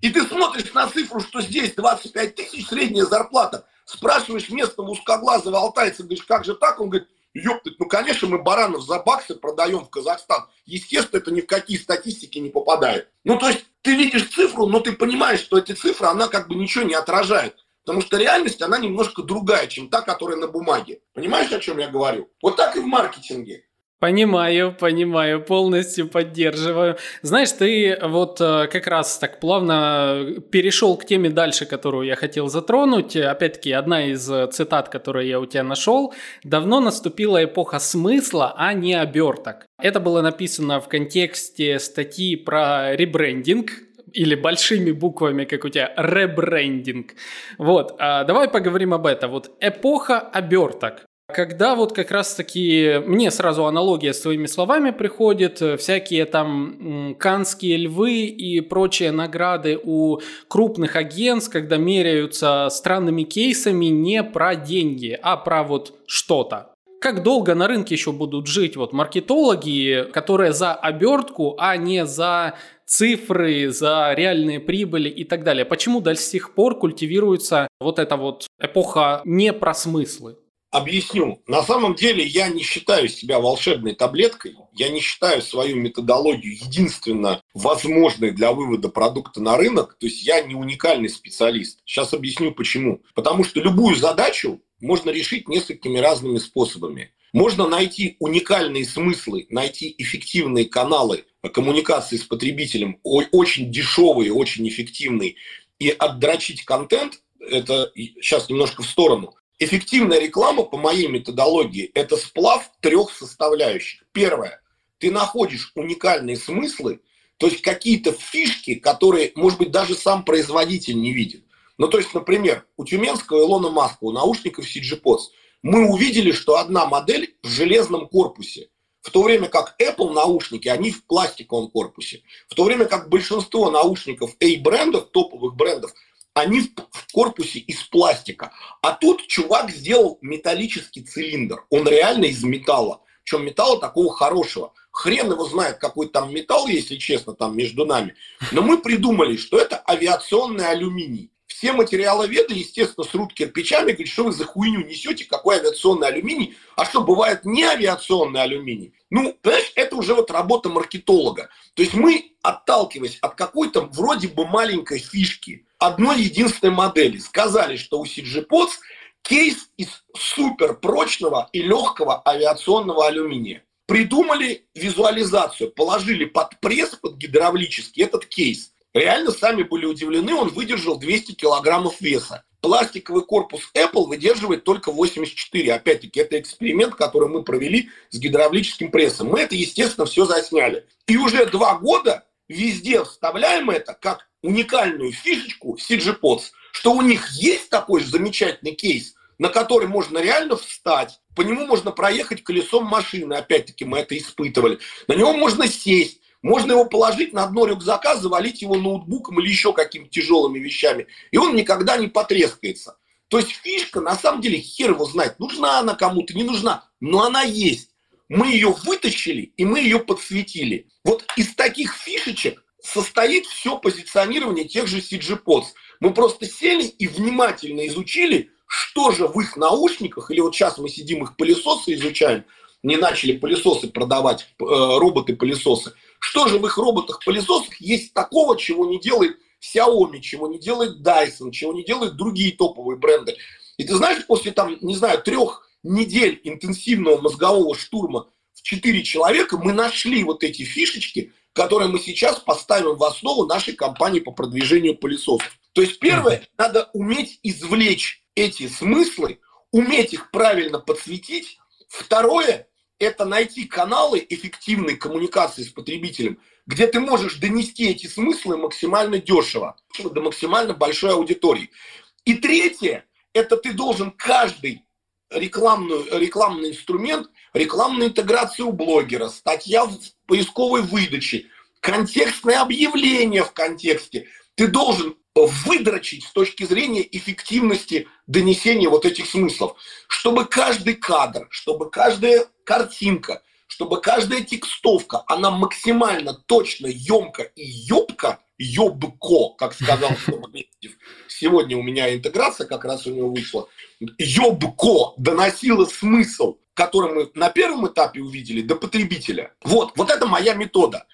И ты смотришь на цифру, что здесь 25 тысяч средняя зарплата. Спрашиваешь местного узкоглазого алтайца, говоришь, как же так? Он говорит, ёптать, ну, конечно, мы баранов за баксы продаем в Казахстан. Естественно, это ни в какие статистики не попадает. Ну, то есть, ты видишь цифру, но ты понимаешь, что эта цифра, она как бы ничего не отражает. Потому что реальность, она немножко другая, чем та, которая на бумаге. Понимаешь, о чем я говорю? Вот так и в маркетинге. Понимаю, понимаю, полностью поддерживаю. Знаешь, ты вот э, как раз так плавно перешел к теме дальше, которую я хотел затронуть. Опять-таки, одна из цитат, которые я у тебя нашел. «Давно наступила эпоха смысла, а не оберток». Это было написано в контексте статьи про ребрендинг, или большими буквами, как у тебя, ребрендинг. Вот, а давай поговорим об этом. Вот эпоха оберток. Когда вот как раз-таки мне сразу аналогия с твоими словами приходит, э, всякие там канские львы и прочие награды у крупных агентств, когда меряются странными кейсами не про деньги, а про вот что-то. Как долго на рынке еще будут жить вот маркетологи, которые за обертку, а не за цифры, за реальные прибыли и так далее? Почему до сих пор культивируется вот эта вот эпоха не про смыслы? Объясню. На самом деле я не считаю себя волшебной таблеткой, я не считаю свою методологию единственно возможной для вывода продукта на рынок, то есть я не уникальный специалист. Сейчас объясню почему. Потому что любую задачу можно решить несколькими разными способами. Можно найти уникальные смыслы, найти эффективные каналы коммуникации с потребителем, очень дешевые, очень эффективные, и отдрочить контент, это сейчас немножко в сторону, Эффективная реклама, по моей методологии, это сплав трех составляющих. Первое. Ты находишь уникальные смыслы, то есть какие-то фишки, которые, может быть, даже сам производитель не видит. Ну, то есть, например, у Тюменского Илона Маска, у наушников CG Pods, мы увидели, что одна модель в железном корпусе, в то время как Apple наушники, они в пластиковом корпусе. В то время как большинство наушников A-брендов, топовых брендов, они корпусе из пластика. А тут чувак сделал металлический цилиндр. Он реально из металла. Причем металла такого хорошего. Хрен его знает, какой там металл, если честно, там между нами. Но мы придумали, что это авиационный алюминий. Все материаловеды, естественно, срут кирпичами, говорят, что вы за хуйню несете, какой авиационный алюминий, а что бывает не авиационный алюминий. Ну, понимаешь, это уже вот работа маркетолога. То есть мы, отталкиваясь от какой-то вроде бы маленькой фишки, одной единственной модели. Сказали, что у CG Pods кейс из супер прочного и легкого авиационного алюминия. Придумали визуализацию, положили под пресс, под гидравлический этот кейс. Реально сами были удивлены, он выдержал 200 килограммов веса. Пластиковый корпус Apple выдерживает только 84. Опять-таки, это эксперимент, который мы провели с гидравлическим прессом. Мы это, естественно, все засняли. И уже два года везде вставляем это как уникальную фишечку CG Pods, что у них есть такой же замечательный кейс, на который можно реально встать, по нему можно проехать колесом машины, опять-таки мы это испытывали, на него можно сесть, можно его положить на дно рюкзака, завалить его ноутбуком или еще какими-то тяжелыми вещами, и он никогда не потрескается. То есть фишка, на самом деле, хер его знает, нужна она кому-то, не нужна, но она есть. Мы ее вытащили, и мы ее подсветили. Вот из таких фишечек состоит все позиционирование тех же CG-Pods. Мы просто сели и внимательно изучили, что же в их наушниках, или вот сейчас мы сидим их пылесосы изучаем, не начали пылесосы продавать, э, роботы-пылесосы, что же в их роботах-пылесосах есть такого, чего не делает Xiaomi, чего не делает Dyson, чего не делают другие топовые бренды. И ты знаешь, после там, не знаю, трех недель интенсивного мозгового штурма в четыре человека мы нашли вот эти фишечки – которые мы сейчас поставим в основу нашей кампании по продвижению пылесосов. То есть первое, надо уметь извлечь эти смыслы, уметь их правильно подсветить. Второе, это найти каналы эффективной коммуникации с потребителем, где ты можешь донести эти смыслы максимально дешево, до максимально большой аудитории. И третье, это ты должен каждый рекламную, рекламный инструмент, рекламную интеграцию блогера, статья в поисковой выдаче, контекстное объявление в контексте. Ты должен выдрочить с точки зрения эффективности донесения вот этих смыслов. Чтобы каждый кадр, чтобы каждая картинка, чтобы каждая текстовка, она максимально точно, емко и ёбко, ёбко, как сказал Сегодня у меня интеграция как раз у него вышла. Ёбко доносила смысл, который мы на первом этапе увидели, до потребителя. Вот, вот это моя метода.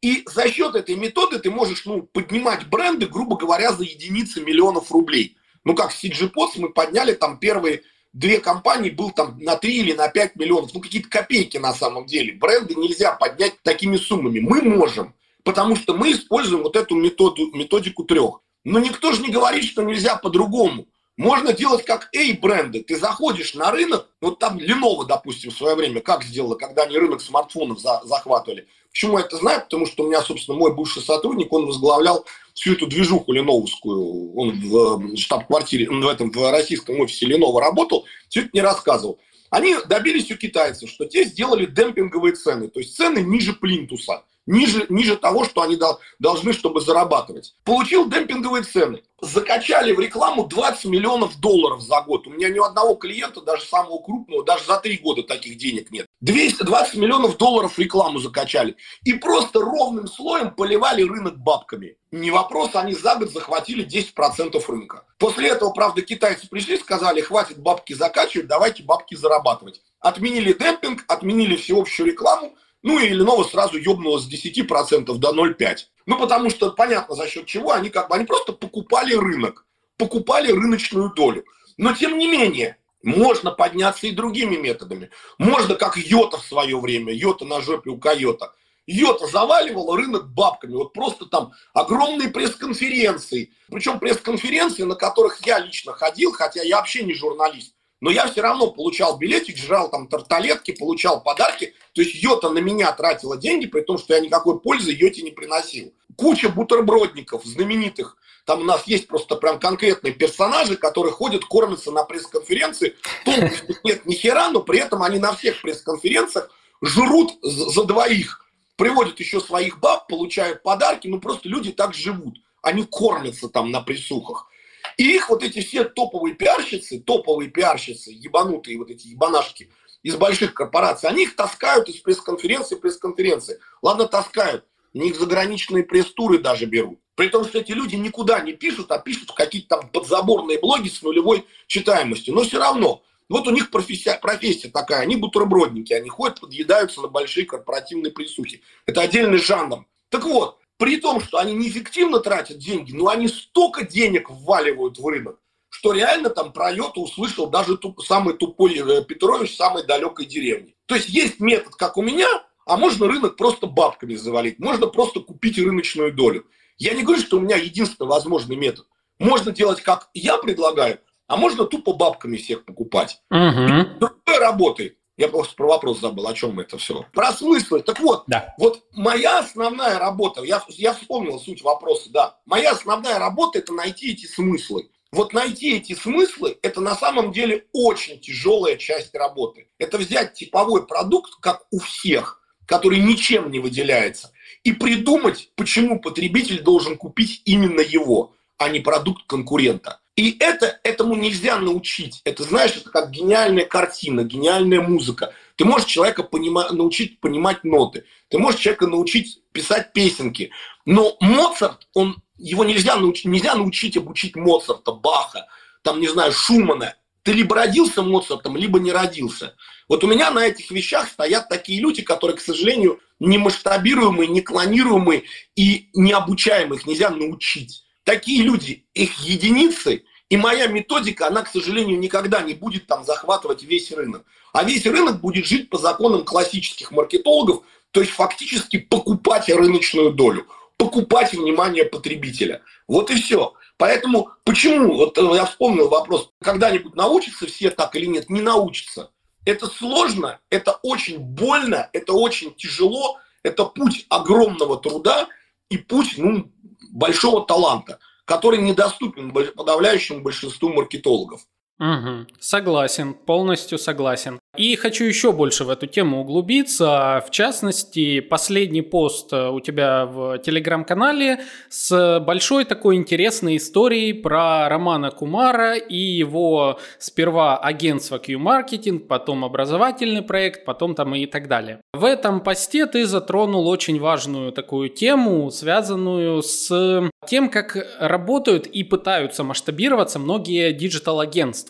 И за счет этой методы ты можешь ну, поднимать бренды, грубо говоря, за единицы миллионов рублей. Ну, как CG Pods мы подняли там первые две компании, был там на 3 или на 5 миллионов. Ну, какие-то копейки на самом деле. Бренды нельзя поднять такими суммами. Мы можем, потому что мы используем вот эту методу, методику трех. Но никто же не говорит, что нельзя по-другому. Можно делать как A-бренды. Ты заходишь на рынок, вот там Lenovo, допустим, в свое время как сделала, когда они рынок смартфонов за, захватывали. Почему я это знаю? Потому что у меня, собственно, мой бывший сотрудник, он возглавлял всю эту движуху леновскую. Он в штаб-квартире, в этом в российском офисе Lenovo работал, все это не рассказывал. Они добились у китайцев, что те сделали демпинговые цены, то есть цены ниже плинтуса ниже, ниже того, что они должны, чтобы зарабатывать. Получил демпинговые цены. Закачали в рекламу 20 миллионов долларов за год. У меня ни одного клиента, даже самого крупного, даже за три года таких денег нет. 220 миллионов долларов рекламу закачали. И просто ровным слоем поливали рынок бабками. Не вопрос, они за год захватили 10% рынка. После этого, правда, китайцы пришли, сказали, хватит бабки закачивать, давайте бабки зарабатывать. Отменили демпинг, отменили всеобщую рекламу, ну и Lenovo сразу ёбнуло с 10% до 0,5. Ну потому что понятно за счет чего они как бы, они просто покупали рынок, покупали рыночную долю. Но тем не менее, можно подняться и другими методами. Можно, как Йота в свое время, Йота на жопе у Койота. Йота заваливала рынок бабками. Вот просто там огромные пресс-конференции. Причем пресс-конференции, на которых я лично ходил, хотя я вообще не журналист но я все равно получал билетик, жрал там тарталетки, получал подарки. То есть Йота на меня тратила деньги, при том, что я никакой пользы Йоте не приносил. Куча бутербродников знаменитых. Там у нас есть просто прям конкретные персонажи, которые ходят, кормятся на пресс-конференции. Толку нет ни хера, но при этом они на всех пресс-конференциях жрут за двоих. Приводят еще своих баб, получают подарки. Ну просто люди так живут. Они кормятся там на присухах. И их вот эти все топовые пиарщицы, топовые пиарщицы, ебанутые вот эти ебанашки из больших корпораций, они их таскают из пресс-конференции в пресс-конференции. Ладно, таскают, они их заграничные пресс-туры даже берут. При том, что эти люди никуда не пишут, а пишут какие-то там подзаборные блоги с нулевой читаемостью. Но все равно, вот у них профессия, профессия такая, они бутербродники, они ходят, подъедаются на большие корпоративные присухи. Это отдельный жанр. Так вот, при том, что они неэффективно тратят деньги, но они столько денег вваливают в рынок, что реально там про Йоту услышал даже туп, самый тупой э, Петрович в самой далекой деревне. То есть есть метод, как у меня, а можно рынок просто бабками завалить. Можно просто купить рыночную долю. Я не говорю, что у меня единственный возможный метод. Можно делать, как я предлагаю, а можно тупо бабками всех покупать. Угу. Другое работает. Я просто про вопрос забыл, о чем это все. Про смыслы. Так вот, да. вот моя основная работа, я, я вспомнил суть вопроса, да. Моя основная работа – это найти эти смыслы. Вот найти эти смыслы – это на самом деле очень тяжелая часть работы. Это взять типовой продукт, как у всех, который ничем не выделяется, и придумать, почему потребитель должен купить именно его, а не продукт конкурента. И это, этому нельзя научить. Это, знаешь, это как гениальная картина, гениальная музыка. Ты можешь человека понима, научить понимать ноты. Ты можешь человека научить писать песенки. Но Моцарт, он, его нельзя научить, нельзя научить обучить Моцарта, Баха, там, не знаю, Шумана. Ты либо родился Моцартом, либо не родился. Вот у меня на этих вещах стоят такие люди, которые, к сожалению, не масштабируемые, не клонируемые и не обучаемых нельзя научить такие люди, их единицы, и моя методика, она, к сожалению, никогда не будет там захватывать весь рынок. А весь рынок будет жить по законам классических маркетологов, то есть фактически покупать рыночную долю, покупать внимание потребителя. Вот и все. Поэтому почему, вот я вспомнил вопрос, когда-нибудь научатся все так или нет, не научатся. Это сложно, это очень больно, это очень тяжело, это путь огромного труда и путь, ну, большого таланта, который недоступен подавляющему большинству маркетологов. Угу. Согласен, полностью согласен. И хочу еще больше в эту тему углубиться. В частности, последний пост у тебя в телеграм-канале с большой такой интересной историей про Романа Кумара и его сперва агентство Q-Marketing, потом образовательный проект, потом там и так далее. В этом посте ты затронул очень важную такую тему, связанную с тем, как работают и пытаются масштабироваться многие диджитал-агентства.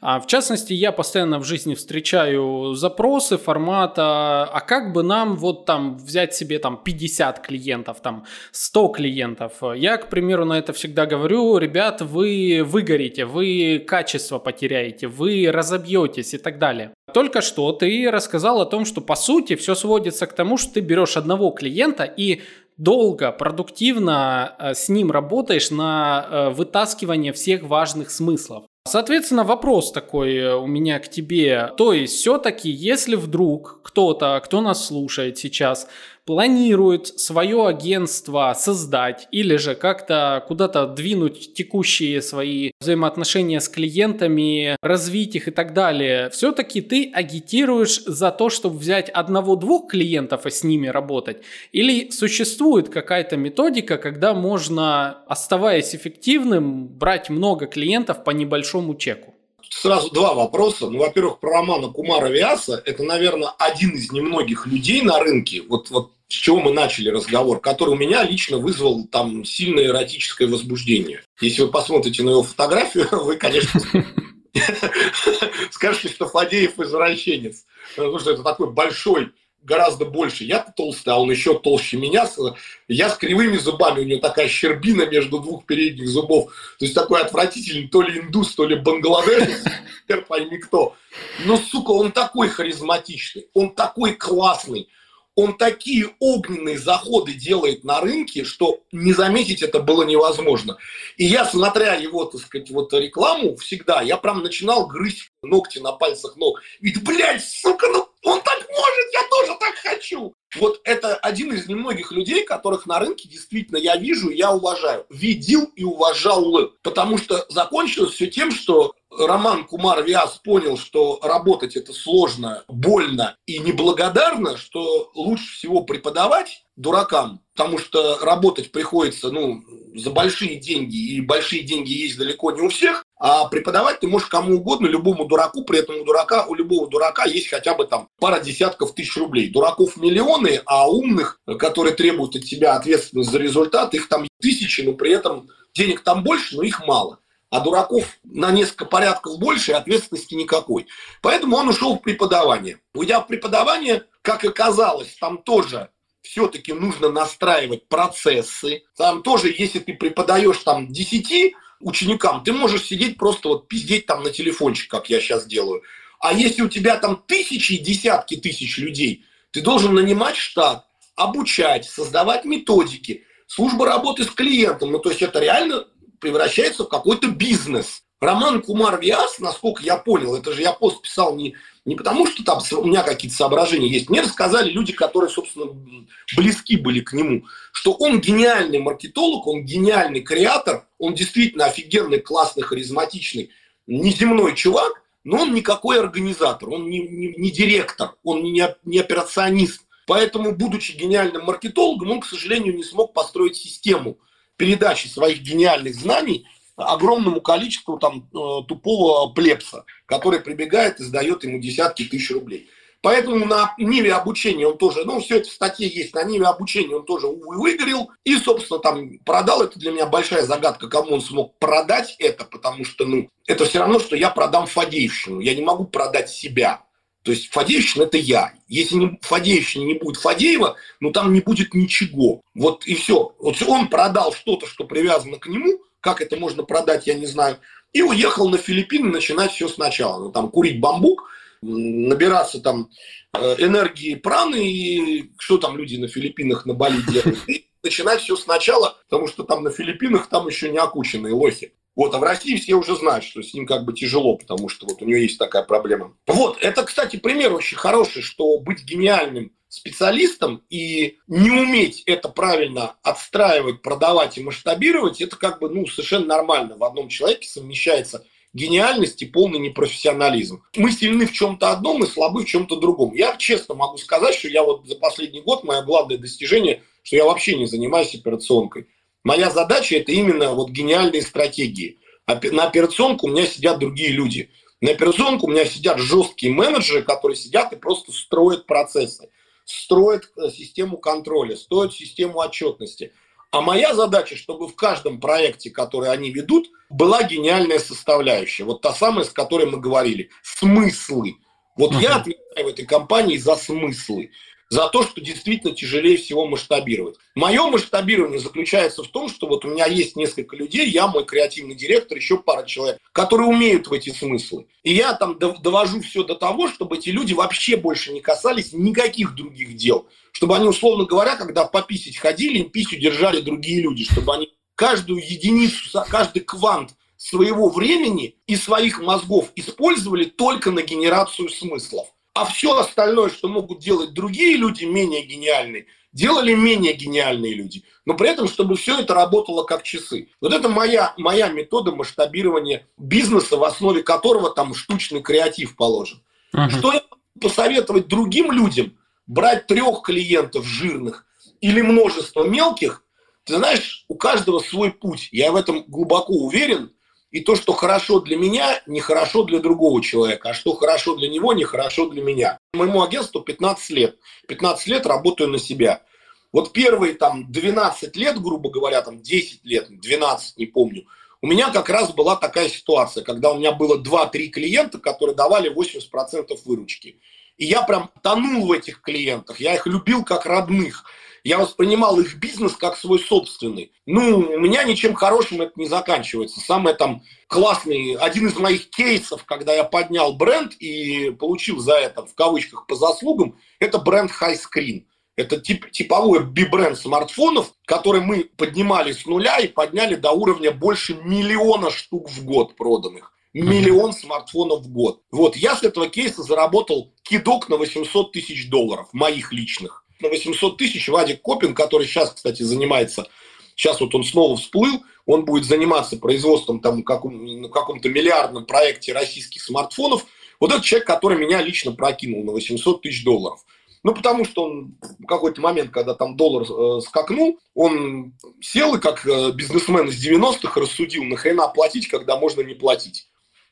В частности, я постоянно в жизни встречаю запросы формата, а как бы нам вот там взять себе там 50 клиентов, там 100 клиентов. Я, к примеру, на это всегда говорю, ребят, вы выгорите, вы качество потеряете, вы разобьетесь и так далее. Только что ты рассказал о том, что по сути все сводится к тому, что ты берешь одного клиента и долго, продуктивно э, с ним работаешь на э, вытаскивание всех важных смыслов. Соответственно, вопрос такой э, у меня к тебе. То есть, все-таки, если вдруг кто-то, кто нас слушает сейчас, планирует свое агентство создать или же как-то куда-то двинуть текущие свои взаимоотношения с клиентами, развить их и так далее, все-таки ты агитируешь за то, чтобы взять одного-двух клиентов и с ними работать? Или существует какая-то методика, когда можно, оставаясь эффективным, брать много клиентов по небольшому чеку? сразу два вопроса. Ну, во-первых, про романа Кумара Виаса. Это, наверное, один из немногих людей на рынке, вот, вот с чего мы начали разговор, который у меня лично вызвал там сильное эротическое возбуждение. Если вы посмотрите на его фотографию, вы, конечно, скажете, что Фадеев извращенец. Потому что это такой большой гораздо больше. Я толстый, а он еще толще меня. Я с кривыми зубами, у него такая щербина между двух передних зубов. То есть такой отвратительный то ли индус, то ли бангладеш, теперь пойми кто. Но, сука, он такой харизматичный, он такой классный он такие огненные заходы делает на рынке, что не заметить это было невозможно. И я, смотря его, так сказать, вот рекламу всегда, я прям начинал грызть ногти на пальцах ног. Ведь, блядь, сука, ну он так может, я тоже так хочу. Вот это один из немногих людей, которых на рынке действительно я вижу, я уважаю. Видел и уважал. Потому что закончилось все тем, что Роман Кумар Виас понял, что работать это сложно, больно и неблагодарно, что лучше всего преподавать дуракам, потому что работать приходится ну, за большие деньги, и большие деньги есть далеко не у всех, а преподавать ты можешь кому угодно, любому дураку, при этом у дурака, у любого дурака есть хотя бы там пара десятков тысяч рублей. Дураков миллионы, а умных, которые требуют от тебя ответственность за результат, их там тысячи, но при этом денег там больше, но их мало а дураков на несколько порядков больше, и ответственности никакой. Поэтому он ушел в преподавание. Уйдя в преподавание, как оказалось, там тоже все-таки нужно настраивать процессы. Там тоже, если ты преподаешь там 10 ученикам, ты можешь сидеть просто вот пиздеть там на телефончик, как я сейчас делаю. А если у тебя там тысячи десятки тысяч людей, ты должен нанимать штат, обучать, создавать методики, служба работы с клиентом. Ну, то есть это реально превращается в какой-то бизнес. Роман Кумар Виас, насколько я понял, это же я пост писал не, не потому, что там у меня какие-то соображения есть. Мне рассказали люди, которые, собственно, близки были к нему, что он гениальный маркетолог, он гениальный креатор, он действительно офигенный, классный, харизматичный, неземной чувак, но он никакой организатор, он не, не, не директор, он не, не операционист. Поэтому, будучи гениальным маркетологом, он, к сожалению, не смог построить систему передачи своих гениальных знаний огромному количеству там э, тупого плепса, который прибегает и сдает ему десятки тысяч рублей. Поэтому на Ниве обучения он тоже, ну, все это в статье есть, на Ниве обучения он тоже, выгорел. И, собственно, там продал, это для меня большая загадка, кому он смог продать это, потому что, ну, это все равно, что я продам Фадеевщину, я не могу продать себя. То есть Фадеевщина – это я. Если не, Фадеевщина не будет Фадеева, ну там не будет ничего. Вот и все. Вот он продал что-то, что привязано к нему, как это можно продать, я не знаю, и уехал на Филиппины начинать все сначала. Ну, там курить бамбук, набираться там э, энергии праны и что там люди на Филиппинах на Бали делают. И начинать все сначала, потому что там на Филиппинах там еще не окученные лохи. Вот, а в России все уже знают, что с ним как бы тяжело, потому что вот у него есть такая проблема. Вот, это, кстати, пример очень хороший, что быть гениальным специалистом и не уметь это правильно отстраивать, продавать и масштабировать, это как бы ну, совершенно нормально. В одном человеке совмещается гениальность и полный непрофессионализм. Мы сильны в чем-то одном и слабы в чем-то другом. Я честно могу сказать, что я вот за последний год, мое главное достижение, что я вообще не занимаюсь операционкой. Моя задача – это именно вот гениальные стратегии. На операционку у меня сидят другие люди. На операционку у меня сидят жесткие менеджеры, которые сидят и просто строят процессы, строят э, систему контроля, строят систему отчетности. А моя задача, чтобы в каждом проекте, который они ведут, была гениальная составляющая. Вот та самая, с которой мы говорили. Смыслы. Вот uh-huh. я отвечаю в этой компании за смыслы за то, что действительно тяжелее всего масштабировать. Мое масштабирование заключается в том, что вот у меня есть несколько людей, я мой креативный директор, еще пара человек, которые умеют в эти смыслы. И я там довожу все до того, чтобы эти люди вообще больше не касались никаких других дел. Чтобы они, условно говоря, когда пописить ходили, им писю держали другие люди, чтобы они каждую единицу, каждый квант своего времени и своих мозгов использовали только на генерацию смыслов а все остальное, что могут делать другие люди, менее гениальные, делали менее гениальные люди. Но при этом, чтобы все это работало как часы. Вот это моя, моя метода масштабирования бизнеса, в основе которого там штучный креатив положен. Uh-huh. Что я посоветовать другим людям? Брать трех клиентов жирных или множество мелких. Ты знаешь, у каждого свой путь. Я в этом глубоко уверен. И то, что хорошо для меня, не хорошо для другого человека, а что хорошо для него, не хорошо для меня. Моему агентству 15 лет. 15 лет работаю на себя. Вот первые там 12 лет, грубо говоря, там 10 лет, 12, не помню, у меня как раз была такая ситуация, когда у меня было 2-3 клиента, которые давали 80% выручки. И я прям тонул в этих клиентах, я их любил как родных я воспринимал их бизнес как свой собственный. Ну, у меня ничем хорошим это не заканчивается. Самый там классный, один из моих кейсов, когда я поднял бренд и получил за это, в кавычках, по заслугам, это бренд High Screen. Это тип, типовой би-бренд смартфонов, который мы поднимали с нуля и подняли до уровня больше миллиона штук в год проданных. Миллион смартфонов в год. Вот, я с этого кейса заработал кидок на 800 тысяч долларов, моих личных на 800 тысяч Вадик Копин, который сейчас, кстати, занимается, сейчас вот он снова всплыл, он будет заниматься производством там каком, на каком-то миллиардном проекте российских смартфонов. Вот этот человек, который меня лично прокинул на 800 тысяч долларов. Ну, потому что он в какой-то момент, когда там доллар э, скакнул, он сел и как э, бизнесмен из 90-х рассудил, нахрена платить, когда можно не платить.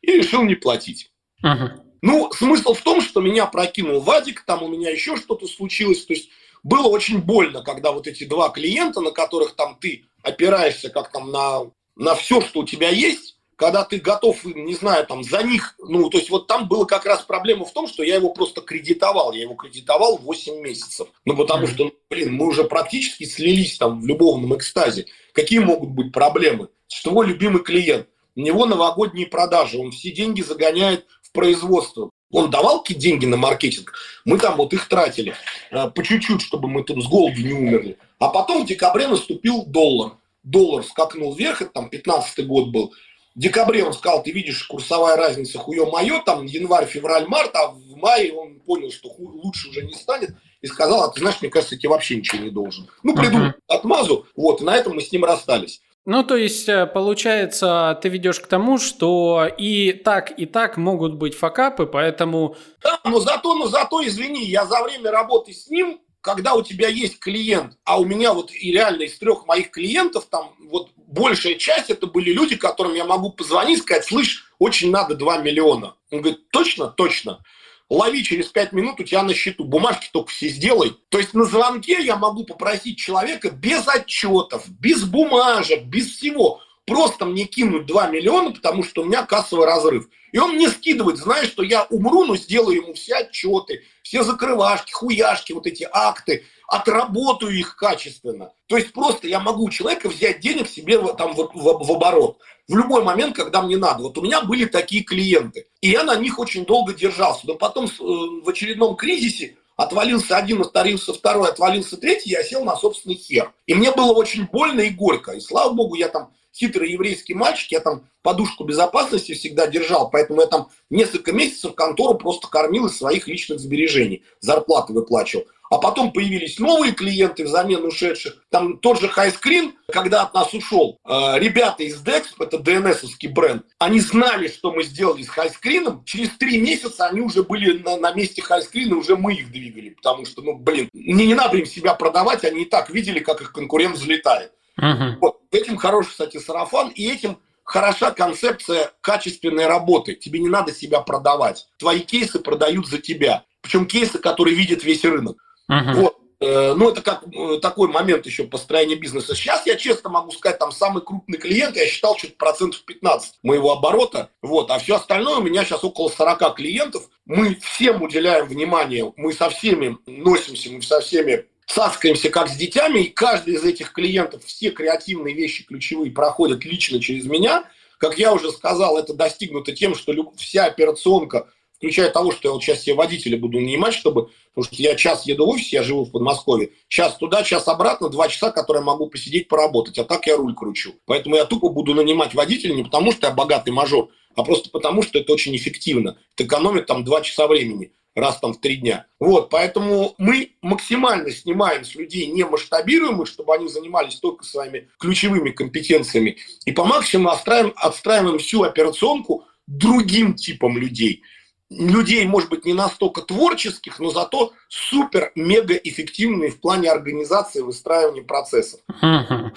И решил не платить. Uh-huh. Ну, смысл в том, что меня прокинул Вадик, там у меня еще что-то случилось. То есть было очень больно, когда вот эти два клиента, на которых там ты опираешься как там на, на все, что у тебя есть, когда ты готов, не знаю, там за них, ну, то есть вот там была как раз проблема в том, что я его просто кредитовал, я его кредитовал 8 месяцев. Ну, потому что, блин, мы уже практически слились там в любовном экстазе. Какие могут быть проблемы? Что твой любимый клиент, у него новогодние продажи, он все деньги загоняет производство. Он давал какие деньги на маркетинг, мы там вот их тратили э, по чуть-чуть, чтобы мы там с голоду не умерли. А потом в декабре наступил доллар. Доллар скакнул вверх, это там 15 год был. В декабре он сказал, ты видишь, курсовая разница хуе мое, там январь, февраль, март, а в мае он понял, что лучше уже не станет, и сказал, а ты знаешь, мне кажется, тебе вообще ничего не должен. Ну, uh-huh. отмазу, вот, и на этом мы с ним расстались. Ну, то есть, э, получается, ты ведешь к тому, что и так, и так могут быть факапы, поэтому... Да, но зато, но зато, извини, я за время работы с ним, когда у тебя есть клиент, а у меня вот и реально из трех моих клиентов, там вот большая часть это были люди, которым я могу позвонить, сказать, слышь, очень надо 2 миллиона. Он говорит, точно, точно лови через 5 минут, у тебя на счету, бумажки только все сделай. То есть на звонке я могу попросить человека без отчетов, без бумажек, без всего, просто мне кинуть 2 миллиона, потому что у меня кассовый разрыв. И он мне скидывает, зная, что я умру, но сделаю ему все отчеты, все закрывашки, хуяшки, вот эти акты, отработаю их качественно. То есть просто я могу у человека взять денег себе там в, в, в оборот в любой момент, когда мне надо. Вот у меня были такие клиенты, и я на них очень долго держался. Но потом э, в очередном кризисе отвалился один, отвалился второй, отвалился третий, я сел на собственный хер. И мне было очень больно и горько. И слава богу, я там хитрый еврейский мальчик, я там подушку безопасности всегда держал, поэтому я там несколько месяцев контору просто кормил из своих личных сбережений, зарплаты выплачивал. А потом появились новые клиенты взамен ушедших. Там тот же Хайскрин, когда от нас ушел, э, ребята из Dex, это DNS-овский бренд, они знали, что мы сделали с Хайскрином. Через три месяца они уже были на, на месте Хайскрина, уже мы их двигали. Потому что, ну, блин, мне не надо им себя продавать, они и так видели, как их конкурент взлетает. Uh-huh. Вот. Этим хороший, кстати, сарафан, и этим хороша концепция качественной работы. Тебе не надо себя продавать. Твои кейсы продают за тебя. Причем кейсы, которые видят весь рынок. Uh-huh. Вот. Э, ну, это как э, такой момент еще построения бизнеса. Сейчас я честно могу сказать, там самый крупный клиент, я считал что-то процентов 15 моего оборота. Вот. А все остальное у меня сейчас около 40 клиентов. Мы всем уделяем внимание, мы со всеми носимся, мы со всеми цаскаемся как с детьми, и каждый из этих клиентов, все креативные вещи ключевые проходят лично через меня. Как я уже сказал, это достигнуто тем, что вся операционка включая того, что я вот сейчас себе водителя буду нанимать, чтобы, потому что я час еду в офис, я живу в Подмосковье, час туда, час обратно, два часа, которые могу посидеть, поработать, а так я руль кручу. Поэтому я тупо буду нанимать водителя не потому, что я богатый мажор, а просто потому, что это очень эффективно. Это экономит там два часа времени раз там в три дня. Вот, поэтому мы максимально снимаем с людей не масштабируемых, чтобы они занимались только своими ключевыми компетенциями, и по максимуму отстраиваем, отстраиваем всю операционку другим типом людей – людей, может быть, не настолько творческих, но зато супер-мега эффективные в плане организации выстраивания процессов.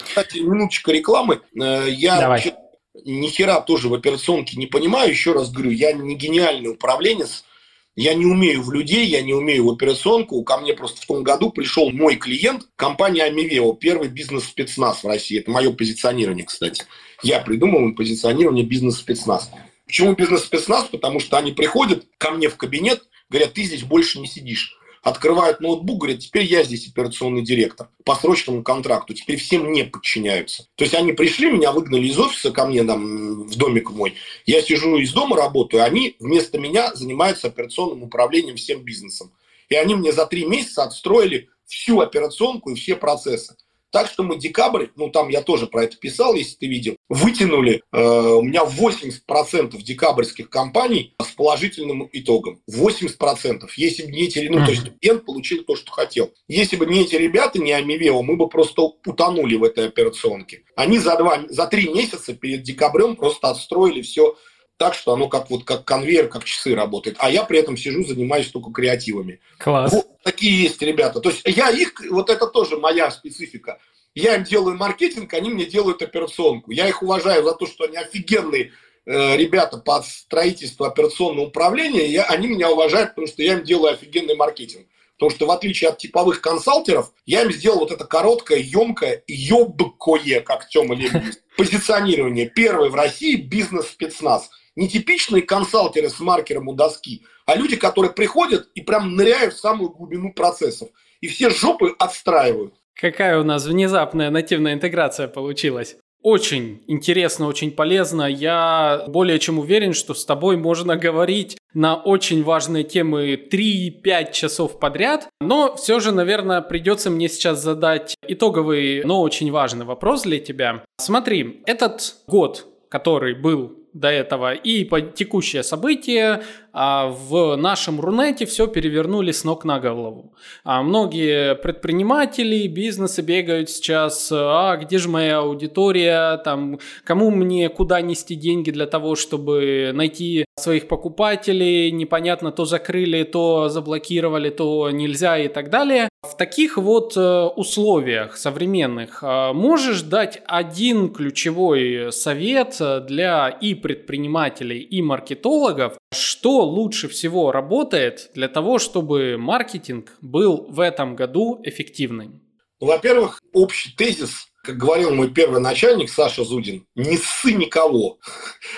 Кстати, минуточка рекламы. Э, я Давай. ни хера тоже в операционке не понимаю. Еще раз говорю, я не гениальный управленец, я не умею в людей, я не умею в операционку. Ко мне просто в том году пришел мой клиент, компания Амивео, первый бизнес-спецназ в России. Это мое позиционирование, кстати. Я придумал позиционирование бизнес-спецназ. Почему бизнес-спецназ? Потому что они приходят ко мне в кабинет, говорят, ты здесь больше не сидишь. Открывают ноутбук, говорят, теперь я здесь операционный директор по срочному контракту. Теперь всем мне подчиняются. То есть они пришли, меня выгнали из офиса ко мне там, в домик мой. Я сижу из дома работаю, они вместо меня занимаются операционным управлением всем бизнесом. И они мне за три месяца отстроили всю операционку и все процессы. Так что мы декабрь, ну там я тоже про это писал, если ты видел, вытянули э, у меня 80% декабрьских компаний с положительным итогом. 80%. Если бы не эти, ну то есть клиент получил то, что хотел. Если бы не эти ребята, не Амивео, мы бы просто утонули в этой операционке. Они за, два, за три месяца перед декабрем просто отстроили все так, что оно как вот как конвейер, как часы работает. А я при этом сижу, занимаюсь только креативами. Класс. Вот такие есть ребята. То есть я их, вот это тоже моя специфика. Я им делаю маркетинг, они мне делают операционку. Я их уважаю за то, что они офигенные э, ребята по строительству операционного управления. Я, они меня уважают, потому что я им делаю офигенный маркетинг. Потому что в отличие от типовых консалтеров, я им сделал вот это короткое, емкое, ёбкое, как Тёма Лебедев, позиционирование. Первый в России бизнес-спецназ – не типичные консалтеры с маркером у доски, а люди, которые приходят и прям ныряют в самую глубину процессов. И все жопы отстраивают. Какая у нас внезапная нативная интеграция получилась. Очень интересно, очень полезно. Я более чем уверен, что с тобой можно говорить на очень важные темы 3-5 часов подряд. Но все же, наверное, придется мне сейчас задать итоговый, но очень важный вопрос для тебя. Смотри, этот год, который был до этого и по текущее событие а в нашем Рунете все перевернули с ног на голову. А многие предприниматели, бизнесы бегают сейчас, а где же моя аудитория, там, кому мне куда нести деньги для того, чтобы найти своих покупателей, непонятно, то закрыли, то заблокировали, то нельзя и так далее. В таких вот э, условиях современных э, можешь дать один ключевой совет для и предпринимателей, и маркетологов, что лучше всего работает для того, чтобы маркетинг был в этом году эффективным? Во-первых, общий тезис, как говорил мой первый начальник Саша Зудин, не ссы никого.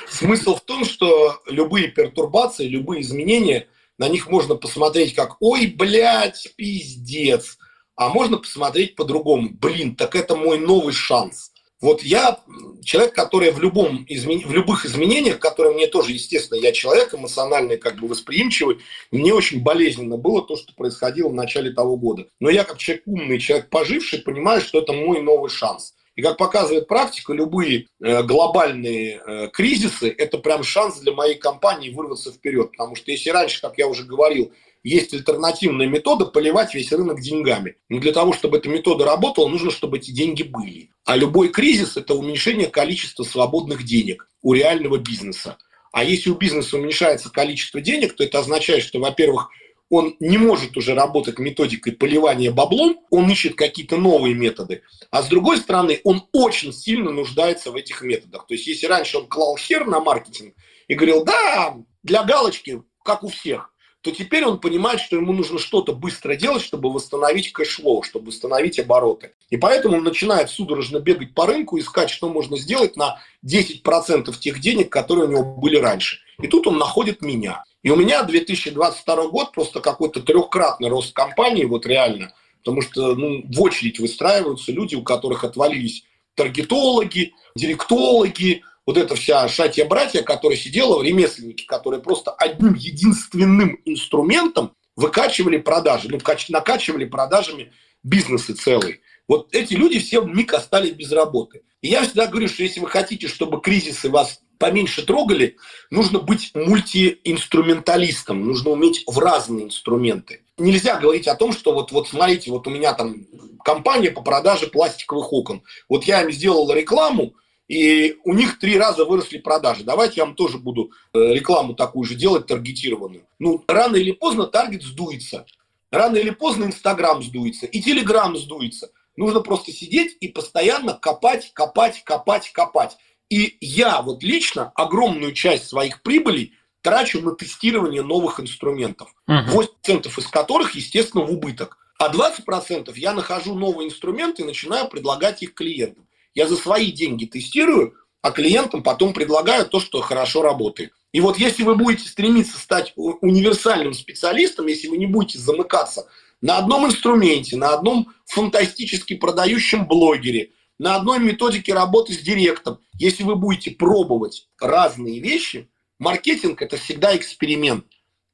Смысл в том, что любые пертурбации, любые изменения, на них можно посмотреть как «Ой, блядь, пиздец», а можно посмотреть по-другому. Блин, так это мой новый шанс. Вот я человек, который в, любом измен... в любых изменениях, которые мне тоже, естественно, я человек эмоциональный, как бы восприимчивый, мне очень болезненно было то, что происходило в начале того года. Но я как человек умный, человек поживший, понимаю, что это мой новый шанс. И как показывает практика, любые э, глобальные э, кризисы – это прям шанс для моей компании вырваться вперед. Потому что если раньше, как я уже говорил, есть альтернативная метода поливать весь рынок деньгами. Но для того, чтобы эта метода работала, нужно, чтобы эти деньги были. А любой кризис – это уменьшение количества свободных денег у реального бизнеса. А если у бизнеса уменьшается количество денег, то это означает, что, во-первых, он не может уже работать методикой поливания баблом, он ищет какие-то новые методы. А с другой стороны, он очень сильно нуждается в этих методах. То есть, если раньше он клал хер на маркетинг и говорил, да, для галочки, как у всех, то теперь он понимает, что ему нужно что-то быстро делать, чтобы восстановить cash flow, чтобы восстановить обороты. И поэтому он начинает судорожно бегать по рынку, искать, что можно сделать на 10% тех денег, которые у него были раньше. И тут он находит меня. И у меня 2022 год просто какой-то трехкратный рост компании, вот реально, потому что ну, в очередь выстраиваются люди, у которых отвалились таргетологи, директологи, вот эта вся шатья-братья, которая сидела в ремесленнике, которые просто одним единственным инструментом выкачивали продажи, ну, накачивали продажами бизнесы целые. Вот эти люди все в миг остались без работы. И я всегда говорю, что если вы хотите, чтобы кризисы вас поменьше трогали, нужно быть мультиинструменталистом, нужно уметь в разные инструменты. Нельзя говорить о том, что вот, вот смотрите, вот у меня там компания по продаже пластиковых окон. Вот я им сделал рекламу, и у них три раза выросли продажи. Давайте я вам тоже буду э, рекламу такую же делать, таргетированную. Ну, рано или поздно таргет сдуется. Рано или поздно Инстаграм сдуется, и Телеграм сдуется. Нужно просто сидеть и постоянно копать, копать, копать, копать. И я вот лично огромную часть своих прибылей трачу на тестирование новых инструментов. Uh-huh. 8% из которых, естественно, в убыток. А 20% я нахожу новые инструменты и начинаю предлагать их клиентам. Я за свои деньги тестирую, а клиентам потом предлагаю то, что хорошо работает. И вот если вы будете стремиться стать универсальным специалистом, если вы не будете замыкаться на одном инструменте, на одном фантастически продающем блогере, на одной методике работы с директом, если вы будете пробовать разные вещи, маркетинг – это всегда эксперимент.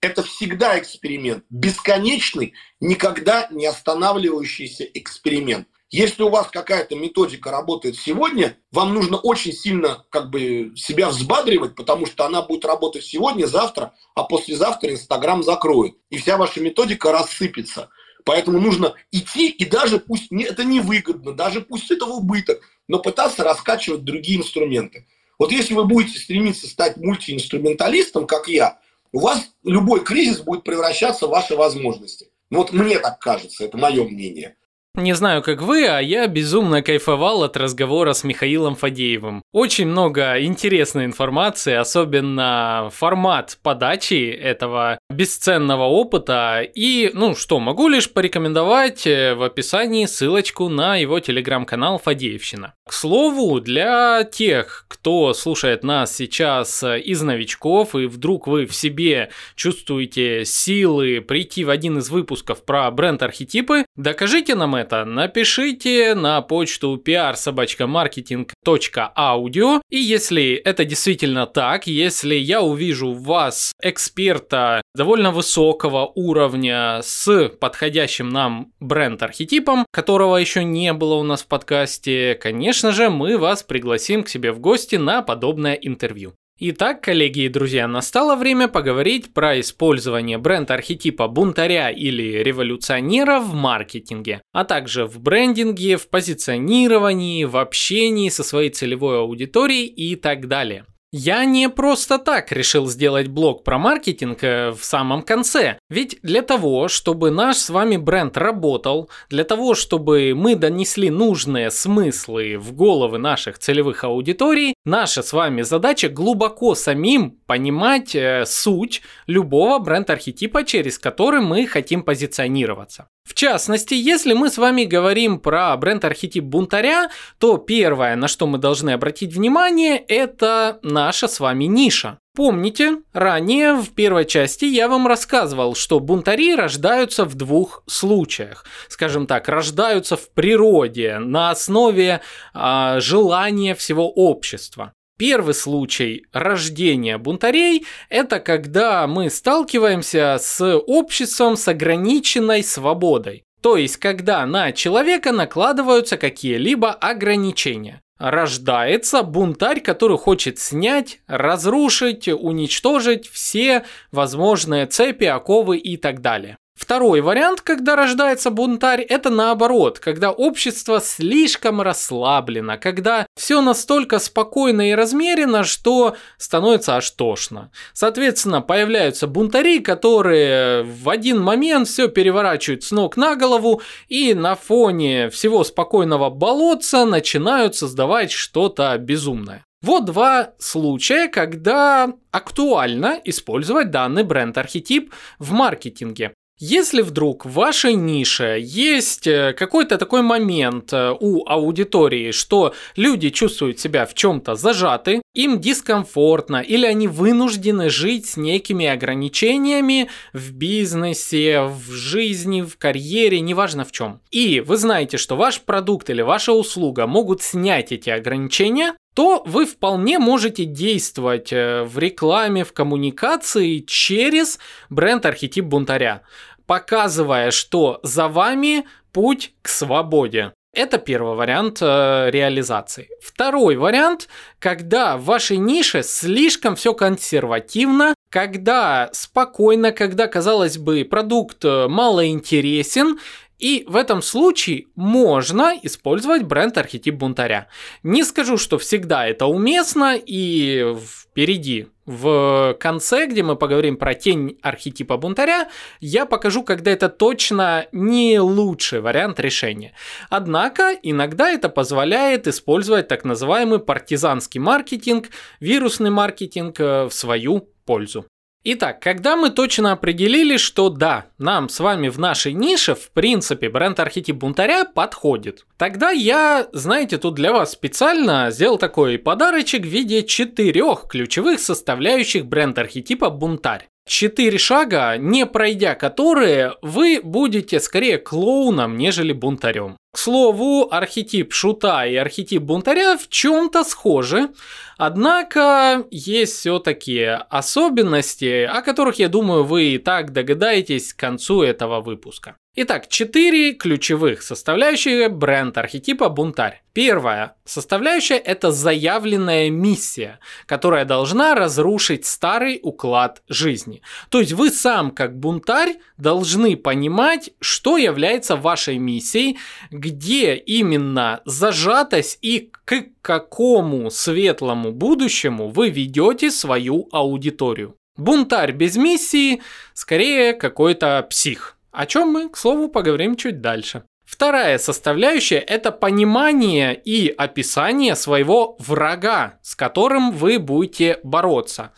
Это всегда эксперимент. Бесконечный, никогда не останавливающийся эксперимент. Если у вас какая-то методика работает сегодня, вам нужно очень сильно как бы себя взбадривать, потому что она будет работать сегодня, завтра, а послезавтра Инстаграм закроет. И вся ваша методика рассыпется. Поэтому нужно идти, и даже пусть не, это невыгодно, даже пусть это в убыток, но пытаться раскачивать другие инструменты. Вот если вы будете стремиться стать мультиинструменталистом, как я, у вас любой кризис будет превращаться в ваши возможности. Вот мне так кажется, это мое мнение. Не знаю, как вы, а я безумно кайфовал от разговора с Михаилом Фадеевым. Очень много интересной информации, особенно формат подачи этого бесценного опыта. И, ну что, могу лишь порекомендовать э, в описании ссылочку на его телеграм-канал Фадеевщина. К слову, для тех, кто слушает нас сейчас э, из новичков, и вдруг вы в себе чувствуете силы прийти в один из выпусков про бренд-архетипы, докажите нам это это, напишите на почту prsobachkamarketing.audio. И если это действительно так, если я увижу вас эксперта довольно высокого уровня с подходящим нам бренд-архетипом, которого еще не было у нас в подкасте, конечно же, мы вас пригласим к себе в гости на подобное интервью. Итак, коллеги и друзья, настало время поговорить про использование бренд-архетипа бунтаря или революционера в маркетинге, а также в брендинге, в позиционировании, в общении со своей целевой аудиторией и так далее. Я не просто так решил сделать блог про маркетинг э, в самом конце. Ведь для того, чтобы наш с вами бренд работал, для того, чтобы мы донесли нужные смыслы в головы наших целевых аудиторий, наша с вами задача глубоко самим понимать э, суть любого бренд-архетипа, через который мы хотим позиционироваться. В частности, если мы с вами говорим про бренд-архетип бунтаря, то первое, на что мы должны обратить внимание, это наша с вами ниша. Помните, ранее в первой части я вам рассказывал, что бунтари рождаются в двух случаях. Скажем так, рождаются в природе на основе э, желания всего общества. Первый случай рождения бунтарей – это когда мы сталкиваемся с обществом с ограниченной свободой. То есть, когда на человека накладываются какие-либо ограничения. рождается бунтарь, который хочет снять, разрушить, уничтожить все возможные цепи, оковы и так далее. Второй вариант, когда рождается бунтарь, это наоборот, когда общество слишком расслаблено, когда все настолько спокойно и размеренно, что становится аж тошно. Соответственно, появляются бунтари, которые в один момент все переворачивают с ног на голову и на фоне всего спокойного болотца начинают создавать что-то безумное. Вот два случая, когда актуально использовать данный бренд-архетип в маркетинге. Если вдруг в вашей нише есть э, какой-то такой момент э, у аудитории, что люди чувствуют себя в чем-то зажаты, им дискомфортно или они вынуждены жить с некими ограничениями в бизнесе, в жизни, в карьере, неважно в чем. И вы знаете, что ваш продукт или ваша услуга могут снять эти ограничения, то вы вполне можете действовать э, в рекламе, в коммуникации через бренд-архетип бунтаря, показывая, что за вами путь к свободе. Это первый вариант э, реализации. Второй вариант, когда в вашей нише слишком все консервативно, когда спокойно, когда, казалось бы, продукт э, мало интересен, и в этом случае можно использовать бренд-архетип бунтаря. Не скажу, что всегда это уместно, и впереди, в конце, где мы поговорим про тень архетипа бунтаря, я покажу, когда это точно не лучший вариант решения. Однако, иногда это позволяет использовать так называемый партизанский маркетинг, вирусный маркетинг э, в свою пользу. Итак, когда мы точно определили, что да, нам с вами в нашей нише, в принципе, бренд-архетип бунтаря подходит, тогда я, знаете, тут для вас специально сделал такой подарочек в виде четырех ключевых составляющих бренд-архетипа бунтарь. Четыре шага, не пройдя которые, вы будете скорее клоуном, нежели бунтарем. К слову, архетип шута и архетип бунтаря в чем-то схожи, однако есть все-таки особенности, о которых, я думаю, вы и так догадаетесь к концу этого выпуска. Итак, четыре ключевых составляющие бренд архетипа бунтарь. Первая составляющая – это заявленная миссия, которая должна разрушить старый уклад жизни. То есть вы сам, как бунтарь, должны понимать, что является вашей миссией, где именно зажатость и к какому светлому будущему вы ведете свою аудиторию. Бунтарь без миссии скорее какой-то псих – о чем мы, к слову, поговорим чуть дальше. Вторая составляющая – это понимание и описание своего врага, с которым вы будете бороться.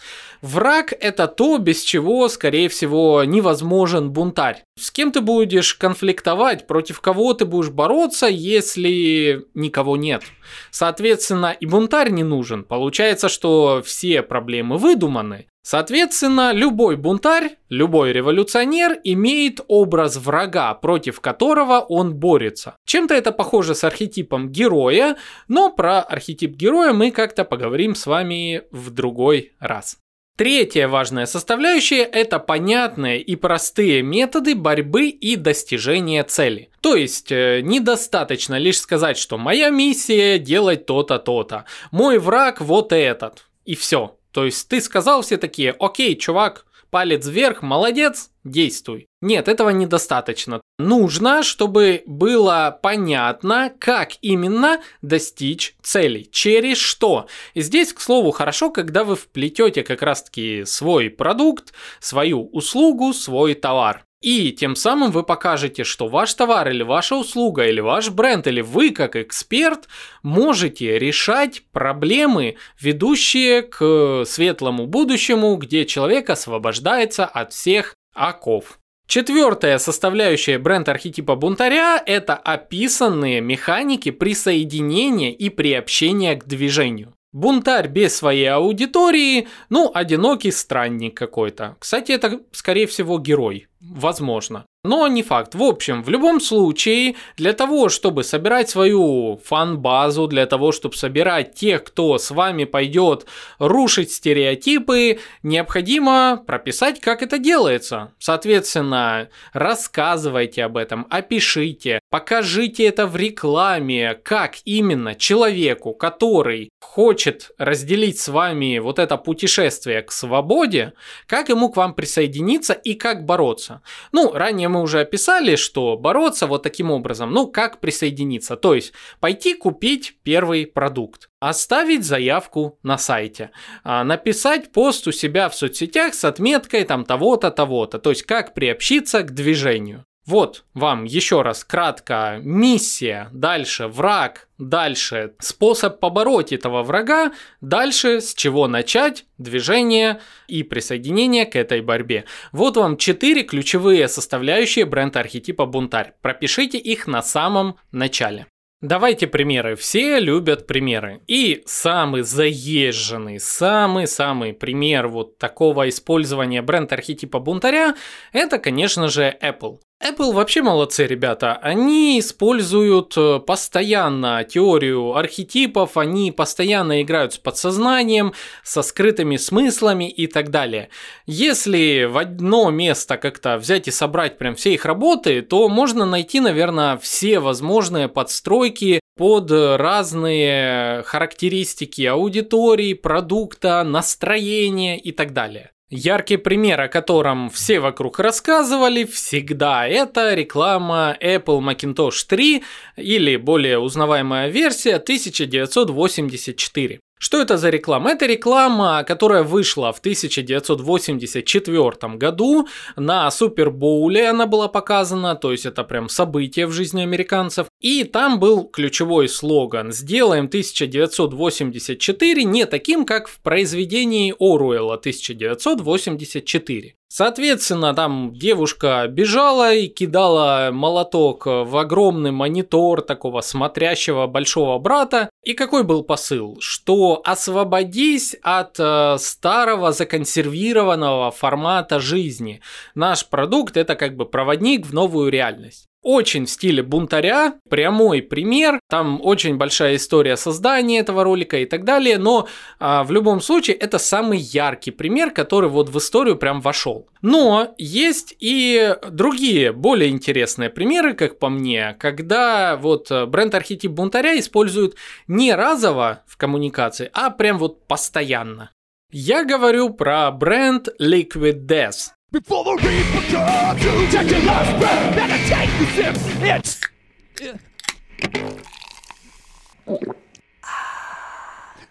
Враг – это то, без чего, скорее всего, невозможен бунтарь. С кем ты будешь конфликтовать, против кого ты будешь бороться, если никого нет. Соответственно, и бунтарь не нужен. Получается, что все проблемы выдуманы. Соответственно, любой бунтарь, любой революционер имеет образ врага, против которого он борется. Чем-то это похоже с архетипом героя, но про архетип героя мы как-то поговорим с вами в другой раз. Третья важная составляющая – это понятные и простые методы борьбы и достижения цели. То есть, э, недостаточно лишь сказать, что моя миссия – делать то-то, то-то, мой враг – вот этот, и все. То есть ты сказал все такие, окей, чувак, палец вверх, молодец, действуй. Нет, этого недостаточно. Нужно, чтобы было понятно, как именно достичь целей, через что. И здесь, к слову, хорошо, когда вы вплетете как раз-таки свой продукт, свою услугу, свой товар. И тем самым вы покажете, что ваш товар или ваша услуга или ваш бренд или вы как эксперт можете решать проблемы, ведущие к светлому будущему, где человек освобождается от всех оков. Четвертая составляющая бренд-архетипа бунтаря – это описанные механики присоединения и приобщения к движению. Бунтарь без своей аудитории, ну, одинокий странник какой-то. Кстати, это, скорее всего, герой Возможно. Но не факт. В общем, в любом случае, для того, чтобы собирать свою фан-базу, для того, чтобы собирать тех, кто с вами пойдет рушить стереотипы, необходимо прописать, как это делается. Соответственно, рассказывайте об этом, опишите, покажите это в рекламе, как именно человеку, который хочет разделить с вами вот это путешествие к свободе, как ему к вам присоединиться и как бороться. Ну, ранее мы уже описали, что бороться вот таким образом, ну как присоединиться, то есть пойти купить первый продукт, оставить заявку на сайте, а, написать пост у себя в соцсетях с отметкой там того-то, того-то, то есть как приобщиться к движению. Вот вам еще раз кратко миссия, дальше враг, дальше способ побороть этого врага, дальше с чего начать движение и присоединение к этой борьбе. Вот вам четыре ключевые составляющие бренда архетипа бунтарь. Пропишите их на самом начале. Давайте примеры. Все любят примеры. И самый заезженный, самый-самый пример вот такого использования бренд-архетипа бунтаря, это, конечно же, Apple. Apple вообще молодцы, ребята. Они используют э, постоянно теорию архетипов, они постоянно играют с подсознанием, со скрытыми смыслами и так далее. Если в одно место как-то взять и собрать прям все их работы, то можно найти, наверное, все возможные подстройки под разные характеристики аудитории, продукта, настроения и так далее. Яркий пример, о котором все вокруг рассказывали всегда, это реклама Apple Macintosh 3 или более узнаваемая версия 1984. Что это за реклама? Это реклама, которая вышла в 1984 году на Супербоуле она была показана, то есть это прям событие в жизни американцев. И там был ключевой слоган «Сделаем 1984 не таким, как в произведении Оруэлла 1984». Соответственно, там девушка бежала и кидала молоток в огромный монитор такого смотрящего большого брата. И какой был посыл? Что освободись от э, старого законсервированного формата жизни. Наш продукт это как бы проводник в новую реальность. Очень в стиле бунтаря, прямой пример, там очень большая история создания этого ролика и так далее, но а, в любом случае это самый яркий пример, который вот в историю прям вошел. Но есть и другие более интересные примеры, как по мне, когда вот бренд-архетип бунтаря используют не разово в коммуникации, а прям вот постоянно. Я говорю про бренд Liquid Death. Before the reaper comes to take your last breath and I take the sip, it's...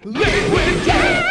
Liquid death!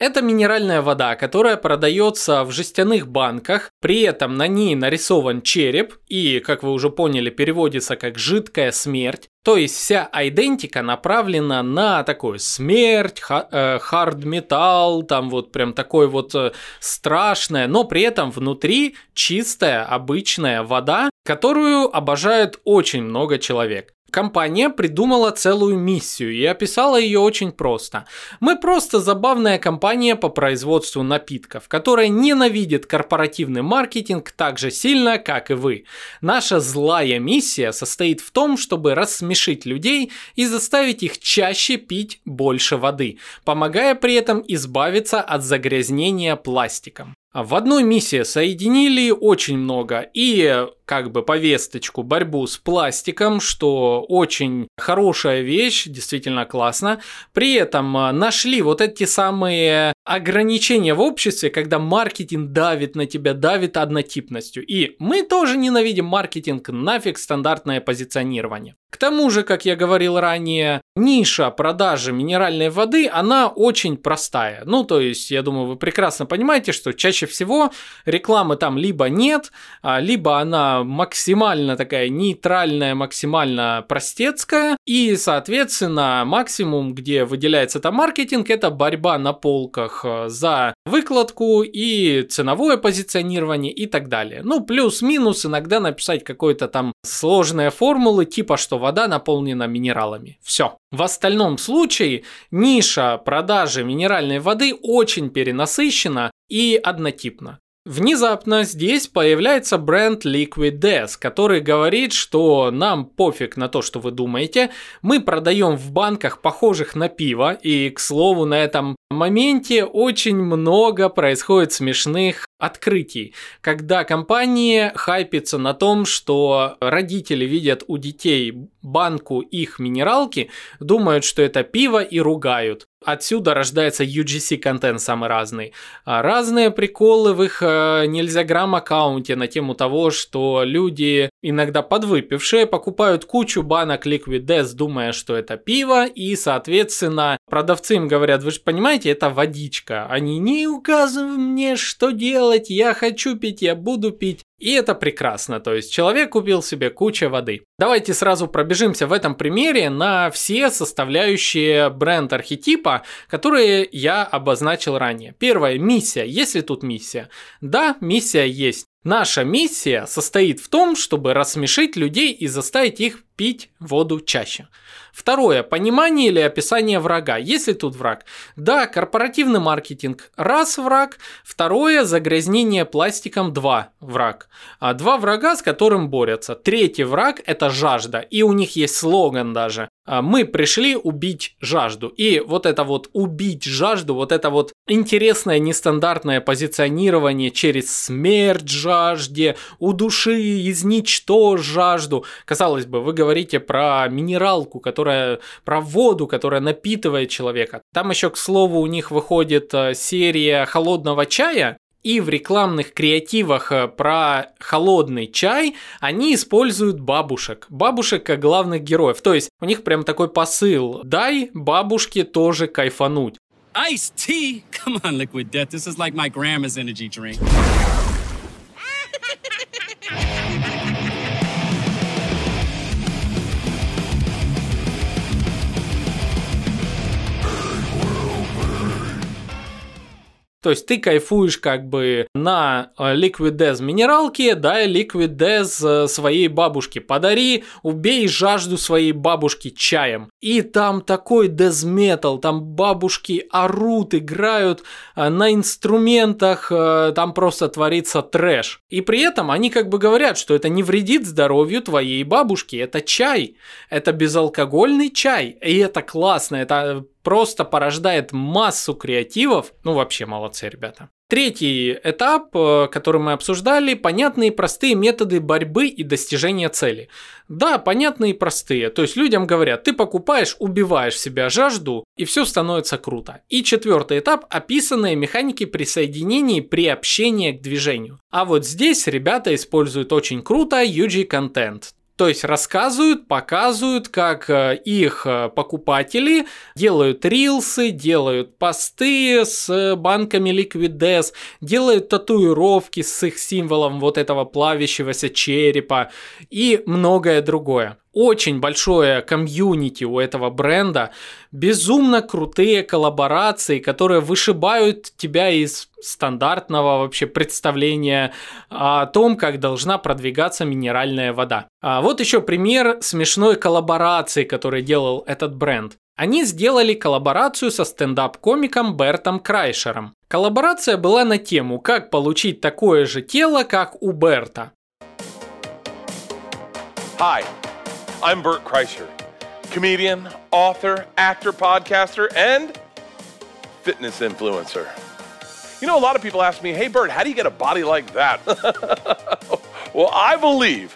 Это минеральная вода, которая продается в жестяных банках, при этом на ней нарисован череп и, как вы уже поняли, переводится как жидкая смерть. То есть вся айдентика направлена на такую смерть, хард металл, там вот прям такой вот э, страшное, но при этом внутри чистая обычная вода, которую обожает очень много человек. Компания придумала целую миссию и описала ее очень просто. Мы просто забавная компания по производству напитков, которая ненавидит корпоративный маркетинг так же сильно, как и вы. Наша злая миссия состоит в том, чтобы рассмешить людей и заставить их чаще пить больше воды, помогая при этом избавиться от загрязнения пластиком. В одной миссии соединили очень много и как бы повесточку борьбу с пластиком, что очень хорошая вещь, действительно классно. При этом а, нашли вот эти самые ограничения в обществе, когда маркетинг давит на тебя, давит однотипностью. И мы тоже ненавидим маркетинг, нафиг стандартное позиционирование. К тому же, как я говорил ранее, ниша продажи минеральной воды, она очень простая. Ну, то есть, я думаю, вы прекрасно понимаете, что чаще всего рекламы там либо нет, а, либо она максимально такая нейтральная, максимально простецкая. И, соответственно, максимум, где выделяется там маркетинг, это борьба на полках э, за выкладку и ценовое позиционирование и так далее. Ну, плюс-минус иногда написать какой-то там сложные формулы, типа, что вода наполнена минералами. Все. В остальном случае ниша продажи минеральной воды очень перенасыщена и однотипна. Внезапно здесь появляется бренд Liquid Death, который говорит, что нам пофиг на то, что вы думаете, мы продаем в банках похожих на пиво, и, к слову, на этом моменте очень много происходит смешных открытий, когда компания хайпится на том, что родители видят у детей банку их минералки, думают, что это пиво и ругают. Отсюда рождается UGC-контент самый разный. А разные приколы в их э, нельзя грамм аккаунте на тему того, что люди, иногда подвыпившие, покупают кучу банок Liquid Death, думая, что это пиво, и, соответственно, продавцы им говорят, вы же понимаете, это водичка. Они не указывают мне, что делать, я хочу пить, я буду пить. И это прекрасно, то есть человек купил себе кучу воды. Давайте сразу пробежимся в этом примере на все составляющие бренд-архетипа, которые я обозначил ранее. Первая миссия. Есть ли тут миссия? Да, миссия есть. Наша миссия состоит в том, чтобы рассмешить людей и заставить их пить воду чаще. Второе. Понимание или описание врага. Есть ли тут враг? Да, корпоративный маркетинг. Раз враг. Второе. Загрязнение пластиком. Два враг. А два врага, с которым борются. Третий враг – это жажда. И у них есть слоган даже. А, мы пришли убить жажду. И вот это вот убить жажду, вот это вот интересное нестандартное позиционирование через смерть жажде, у души изничтожь жажду. Казалось бы, вы говорите про минералку, которая, про воду, которая напитывает человека. Там еще, к слову, у них выходит э, серия холодного чая, и в рекламных креативах э, про холодный чай они используют бабушек. Бабушек как главных героев. То есть у них прям такой посыл. Дай бабушке тоже кайфануть. Iced tea? Come on, Liquid Death. This is like my grandma's energy drink. То есть ты кайфуешь как бы на э, Liquid Death минералке, дай Liquid Death э, своей бабушке. Подари, убей жажду своей бабушки чаем. И там такой Metal, там бабушки орут, играют э, на инструментах, там просто творится трэш. И при этом они как бы говорят, что это не вредит здоровью твоей бабушки, это чай, это безалкогольный чай, и это классно, это просто порождает массу креативов. Ну, вообще молодцы, ребята. Третий этап, э, который мы обсуждали, понятные и простые методы борьбы и достижения цели. Да, понятные и простые. То есть людям говорят, ты покупаешь, убиваешь себя жажду, и все становится круто. И четвертый этап, описанные механики присоединений при общении к движению. А вот здесь ребята используют очень круто UG-контент. То есть рассказывают, показывают, как э, их э, покупатели делают рилсы, делают посты с банками Liquid Death, делают татуировки с их символом вот этого плавящегося черепа и многое другое очень большое комьюнити у этого бренда, безумно крутые коллаборации, которые вышибают тебя из стандартного вообще представления о том, как должна продвигаться минеральная вода. А вот еще пример смешной коллаборации, который делал этот бренд. Они сделали коллаборацию со стендап-комиком Бертом Крайшером. Коллаборация была на тему, как получить такое же тело, как у Берта. Hi, I'm Bert Kreischer, comedian, author, actor, podcaster, and fitness influencer. You know, a lot of people ask me, hey, Bert, how do you get a body like that? well, I believe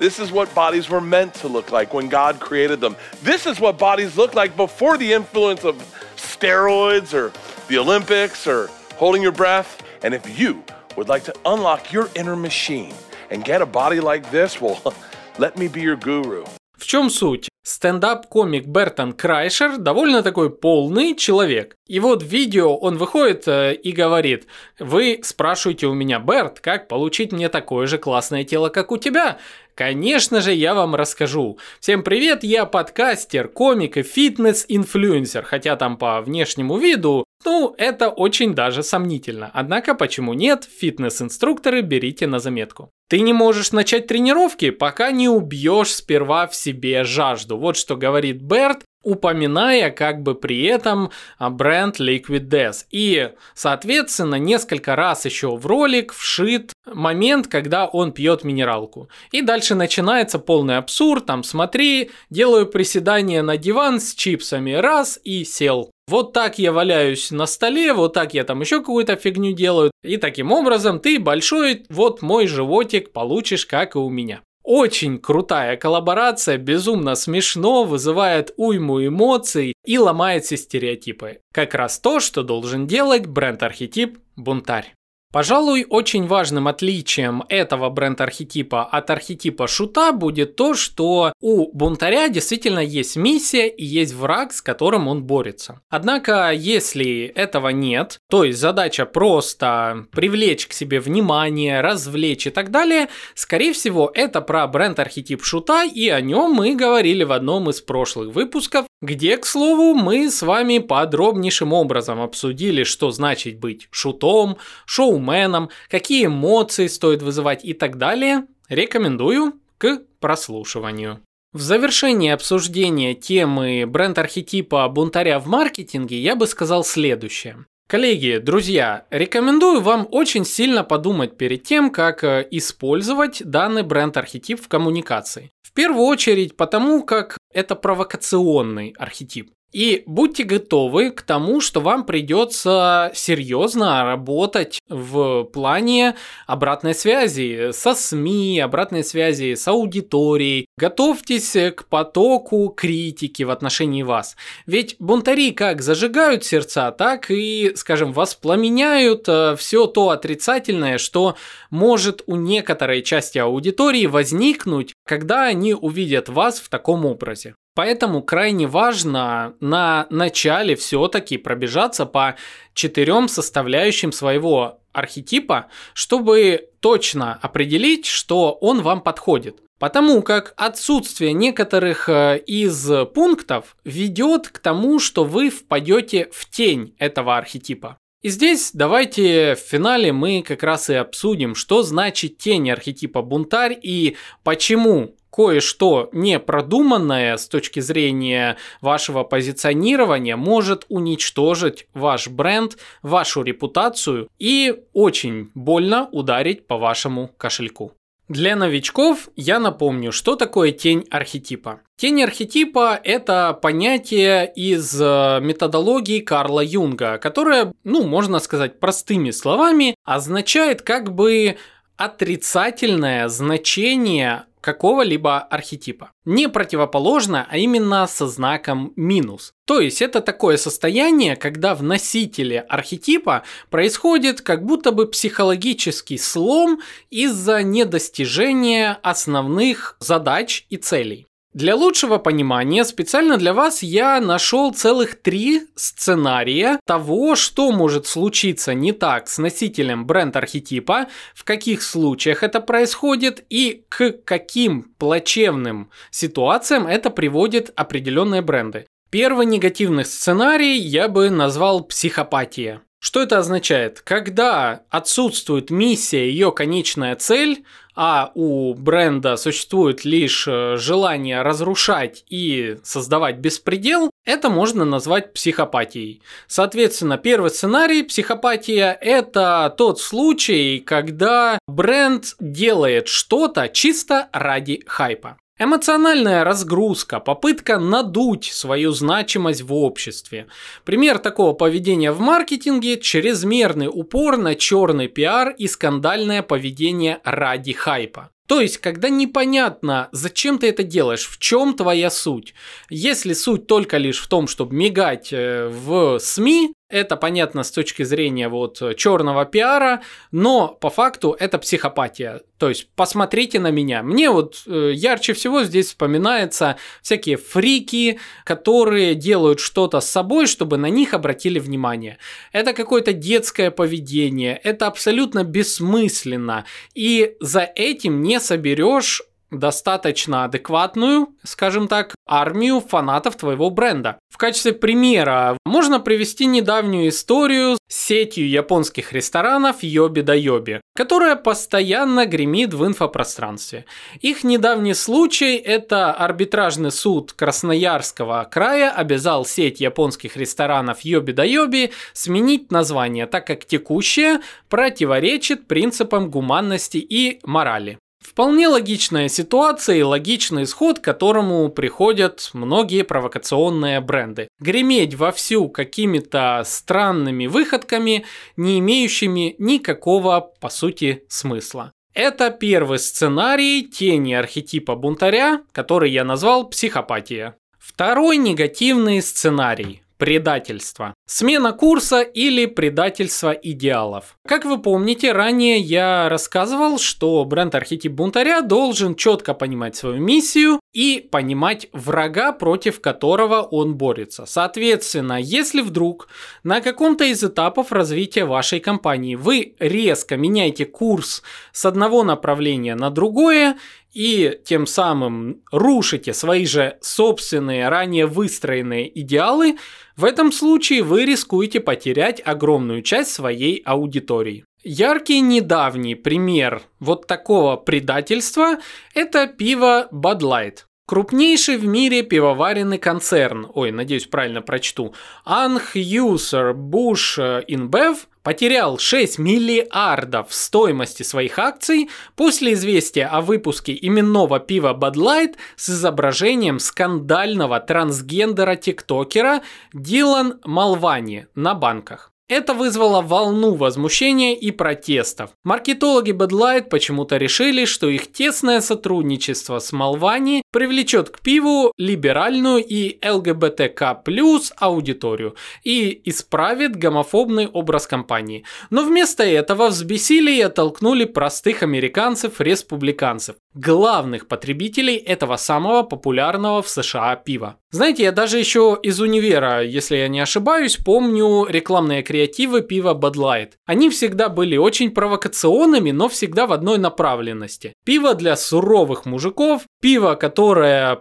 this is what bodies were meant to look like when God created them. This is what bodies look like before the influence of steroids or the Olympics or holding your breath. And if you would like to unlock your inner machine and get a body like this, well, Let me be your guru. В чем суть? Стендап-комик Бертон Крайшер довольно такой полный человек. И вот в видео он выходит э, и говорит, вы спрашиваете у меня, Берт, как получить мне такое же классное тело, как у тебя? Конечно же, я вам расскажу. Всем привет, я подкастер, комик и фитнес-инфлюенсер, хотя там по внешнему виду, ну, это очень даже сомнительно. Однако, почему нет, фитнес-инструкторы берите на заметку. Ты не можешь начать тренировки, пока не убьешь сперва в себе жажду. Вот что говорит Берт, упоминая как бы при этом а, бренд Liquid Death. И, соответственно, несколько раз еще в ролик вшит момент, когда он пьет минералку. И дальше начинается полный абсурд, там смотри, делаю приседание на диван с чипсами, раз и сел. Вот так я валяюсь на столе, вот так я там еще какую-то фигню делаю. И таким образом ты большой, вот мой животик получишь, как и у меня. Очень крутая коллаборация, безумно смешно, вызывает уйму эмоций и ломает все стереотипы. Как раз то, что должен делать бренд-архетип бунтарь. Пожалуй, очень важным отличием этого бренд-архетипа от архетипа шута будет то, что у бунтаря действительно есть миссия и есть враг, с которым он борется. Однако, если этого нет, то есть задача просто привлечь к себе внимание, развлечь и так далее, скорее всего, это про бренд-архетип шута, и о нем мы говорили в одном из прошлых выпусков, где, к слову, мы с вами подробнейшим образом обсудили, что значит быть шутом, шоу шоуменом, какие эмоции стоит вызывать и так далее, рекомендую к прослушиванию. В завершении обсуждения темы бренд-архетипа бунтаря в маркетинге я бы сказал следующее. Коллеги, друзья, рекомендую вам очень сильно подумать перед тем, как э, использовать данный бренд-архетип в коммуникации. В первую очередь потому, как это провокационный архетип. И будьте готовы к тому, что вам придется серьезно работать в плане обратной связи со СМИ, обратной связи с аудиторией. Готовьтесь к потоку критики в отношении вас. Ведь бунтари как зажигают сердца, так и, скажем, воспламеняют э, все то отрицательное, что может у некоторой части аудитории возникнуть, когда они увидят вас в таком образе. Поэтому крайне важно на начале все-таки пробежаться по четырем составляющим своего архетипа, чтобы точно определить, что он вам подходит. Потому как отсутствие некоторых э, из пунктов ведет к тому, что вы впадете в тень этого архетипа. И здесь давайте в финале мы как раз и обсудим, что значит тень архетипа бунтарь и почему кое-что непродуманное с точки зрения вашего позиционирования может уничтожить ваш бренд, вашу репутацию и очень больно ударить по вашему кошельку. Для новичков я напомню, что такое тень архетипа. Тень архетипа – это понятие из э, методологии Карла Юнга, которое, ну, можно сказать простыми словами, означает как бы отрицательное значение какого-либо архетипа. Не противоположно, а именно со знаком минус. То есть это такое состояние, когда в носителе архетипа происходит как будто бы психологический слом из-за недостижения основных задач и целей. Для лучшего понимания специально для вас я нашел целых три сценария того, что может случиться не так с носителем бренд-архетипа, в каких случаях это происходит и к каким плачевным ситуациям это приводит определенные бренды. Первый негативный сценарий я бы назвал психопатия. Что это означает? Когда отсутствует миссия, ее конечная цель, а у бренда существует лишь э, желание разрушать и создавать беспредел, это можно назвать психопатией. Соответственно, первый сценарий психопатия – это тот случай, когда бренд делает что-то чисто ради хайпа. Эмоциональная разгрузка, попытка надуть свою значимость в обществе. Пример такого поведения в маркетинге – чрезмерный упор на черный пиар и скандальное поведение ради хайпа. То есть, когда непонятно, зачем ты это делаешь, в чем твоя суть. Если суть только лишь в том, чтобы мигать э, в СМИ, это понятно с точки зрения вот черного пиара, но по факту это психопатия. То есть посмотрите на меня. Мне вот э, ярче всего здесь вспоминаются всякие фрики, которые делают что-то с собой, чтобы на них обратили внимание. Это какое-то детское поведение, это абсолютно бессмысленно. И за этим не соберешь достаточно адекватную, скажем так, армию фанатов твоего бренда. В качестве примера можно привести недавнюю историю с сетью японских ресторанов Йоби да Йоби, которая постоянно гремит в инфопространстве. Их недавний случай – это арбитражный суд Красноярского края обязал сеть японских ресторанов Йоби да Йоби сменить название, так как текущее противоречит принципам гуманности и морали. Вполне логичная ситуация и логичный исход, к которому приходят многие провокационные бренды. Греметь вовсю какими-то странными выходками, не имеющими никакого, по сути, смысла. Это первый сценарий тени архетипа бунтаря, который я назвал психопатия. Второй негативный сценарий предательство. Смена курса или предательство идеалов. Как вы помните, ранее я рассказывал, что бренд архетип бунтаря должен четко понимать свою миссию и понимать врага, против которого он борется. Соответственно, если вдруг на каком-то из этапов развития вашей компании вы резко меняете курс с одного направления на другое, и тем самым рушите свои же собственные ранее выстроенные идеалы, в этом случае вы рискуете потерять огромную часть своей аудитории. Яркий недавний пример вот такого предательства – это пиво Bud Light. Крупнейший в мире пивоваренный концерн, ой, надеюсь, правильно прочту, Anheuser Busch InBev потерял 6 миллиардов стоимости своих акций после известия о выпуске именного пива Bud Light с изображением скандального трансгендера-тиктокера Дилан Малвани на банках. Это вызвало волну возмущения и протестов. Маркетологи Bud Light почему-то решили, что их тесное сотрудничество с Малвани привлечет к пиву либеральную и ЛГБТК плюс аудиторию и исправит гомофобный образ компании. Но вместо этого взбесили и оттолкнули простых американцев-республиканцев, главных потребителей этого самого популярного в США пива. Знаете, я даже еще из универа, если я не ошибаюсь, помню рекламные креативы пива Bud Light. Они всегда были очень провокационными, но всегда в одной направленности. Пиво для суровых мужиков, пиво, которое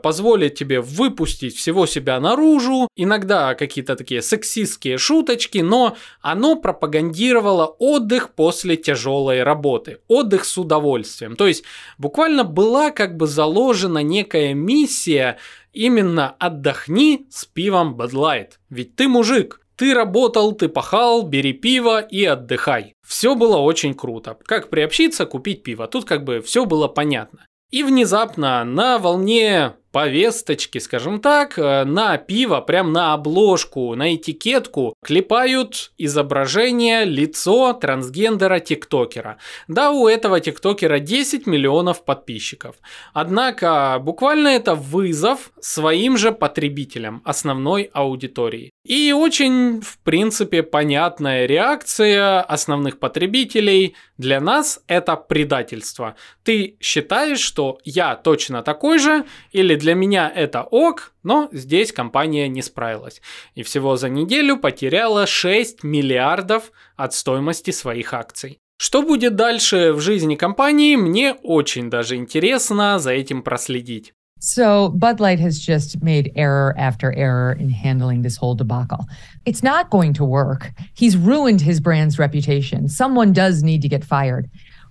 позволит тебе выпустить всего себя наружу, иногда какие-то такие сексистские шуточки, но оно пропагандировало отдых после тяжелой работы, отдых с удовольствием. То есть буквально была как бы заложена некая миссия Именно отдохни с пивом Bud Light. Ведь ты мужик, ты работал, ты пахал, бери пиво и отдыхай. Все было очень круто. Как приобщиться, купить пиво. Тут как бы все было понятно. И внезапно на волне повесточки, скажем так, э, на пиво, прям на обложку, на этикетку клепают изображение, лицо трансгендера-тиктокера. Да, у этого тиктокера 10 миллионов подписчиков. Однако буквально это вызов своим же потребителям, основной аудитории. И очень, в принципе, понятная реакция основных потребителей. Для нас это предательство. Ты считаешь, что я точно такой же, или для меня это ок, но здесь компания не справилась. И всего за неделю потеряла 6 миллиардов от стоимости своих акций. Что будет дальше в жизни компании, мне очень даже интересно за этим проследить. So, Bud Light has just made error after error in handling this whole debacle. It's not going to work. He's ruined his brand's reputation. Someone does need to get fired.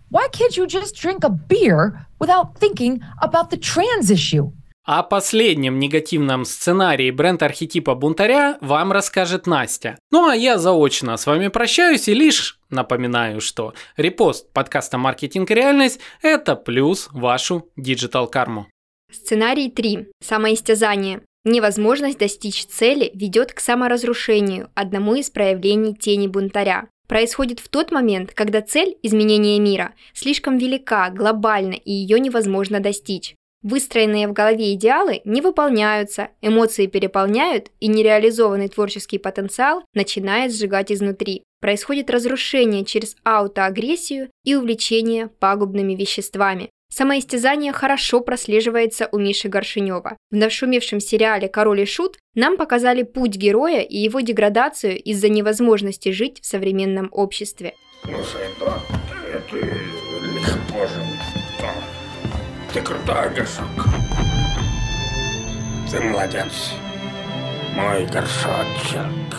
Why can't you just drink a beer without thinking about the trans issue? О последнем негативном сценарии бренд-архетипа бунтаря вам расскажет Настя. Ну а я заочно с вами прощаюсь и лишь напоминаю, что репост подкаста «Маркетинг и реальность» – это плюс вашу диджитал-карму. Сценарий 3. Самоистязание. Невозможность достичь цели ведет к саморазрушению, одному из проявлений тени бунтаря. Происходит в тот момент, когда цель изменения мира слишком велика, глобальна и ее невозможно достичь. Выстроенные в голове идеалы не выполняются, эмоции переполняют, и нереализованный творческий потенциал начинает сжигать изнутри. Происходит разрушение через аутоагрессию и увлечение пагубными веществами. Самоистязание хорошо прослеживается у Миши Горшинева. В нашумевшем сериале «Король и Шут» нам показали путь героя и его деградацию из-за невозможности жить в современном обществе. Слушай, брат, это легко же ты крутой, горшок. Ты молодец. Мой горшочек.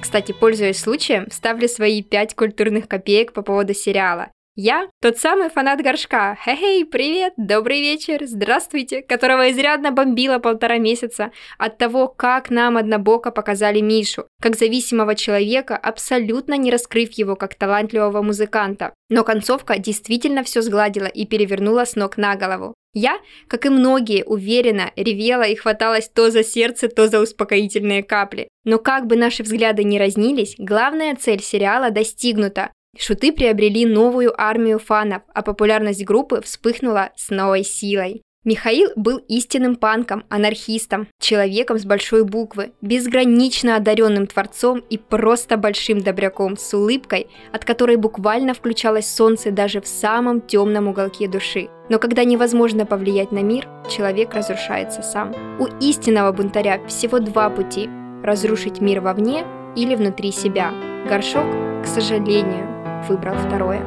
Кстати, пользуясь случаем, вставлю свои пять культурных копеек по поводу сериала. Я тот самый фанат горшка. Хей-хей, привет, добрый вечер, здравствуйте, которого изрядно бомбило полтора месяца от того, как нам однобоко показали Мишу, как зависимого человека, абсолютно не раскрыв его как талантливого музыканта. Но концовка действительно все сгладила и перевернула с ног на голову. Я, как и многие, уверенно ревела и хваталась то за сердце, то за успокоительные капли. Но как бы наши взгляды не разнились, главная цель сериала достигнута. Шуты приобрели новую армию фанов, а популярность группы вспыхнула с новой силой. Михаил был истинным панком, анархистом, человеком с большой буквы, безгранично одаренным творцом и просто большим добряком с улыбкой, от которой буквально включалось солнце даже в самом темном уголке души. Но когда невозможно повлиять на мир, человек разрушается сам. У истинного бунтаря всего два пути – разрушить мир вовне или внутри себя. Горшок, к сожалению, выбрал второе.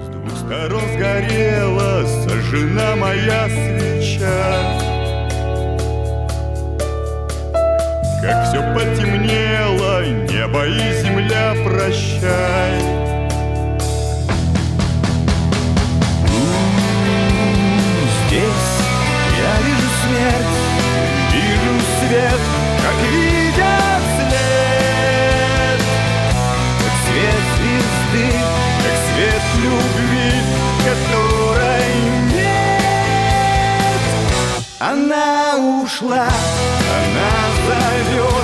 С двух сторон сгорела, сожжена моя свеча. Как все потемнело, небо и земля прощай. Здесь я вижу смерть, вижу свет, Она ушла, она зовет.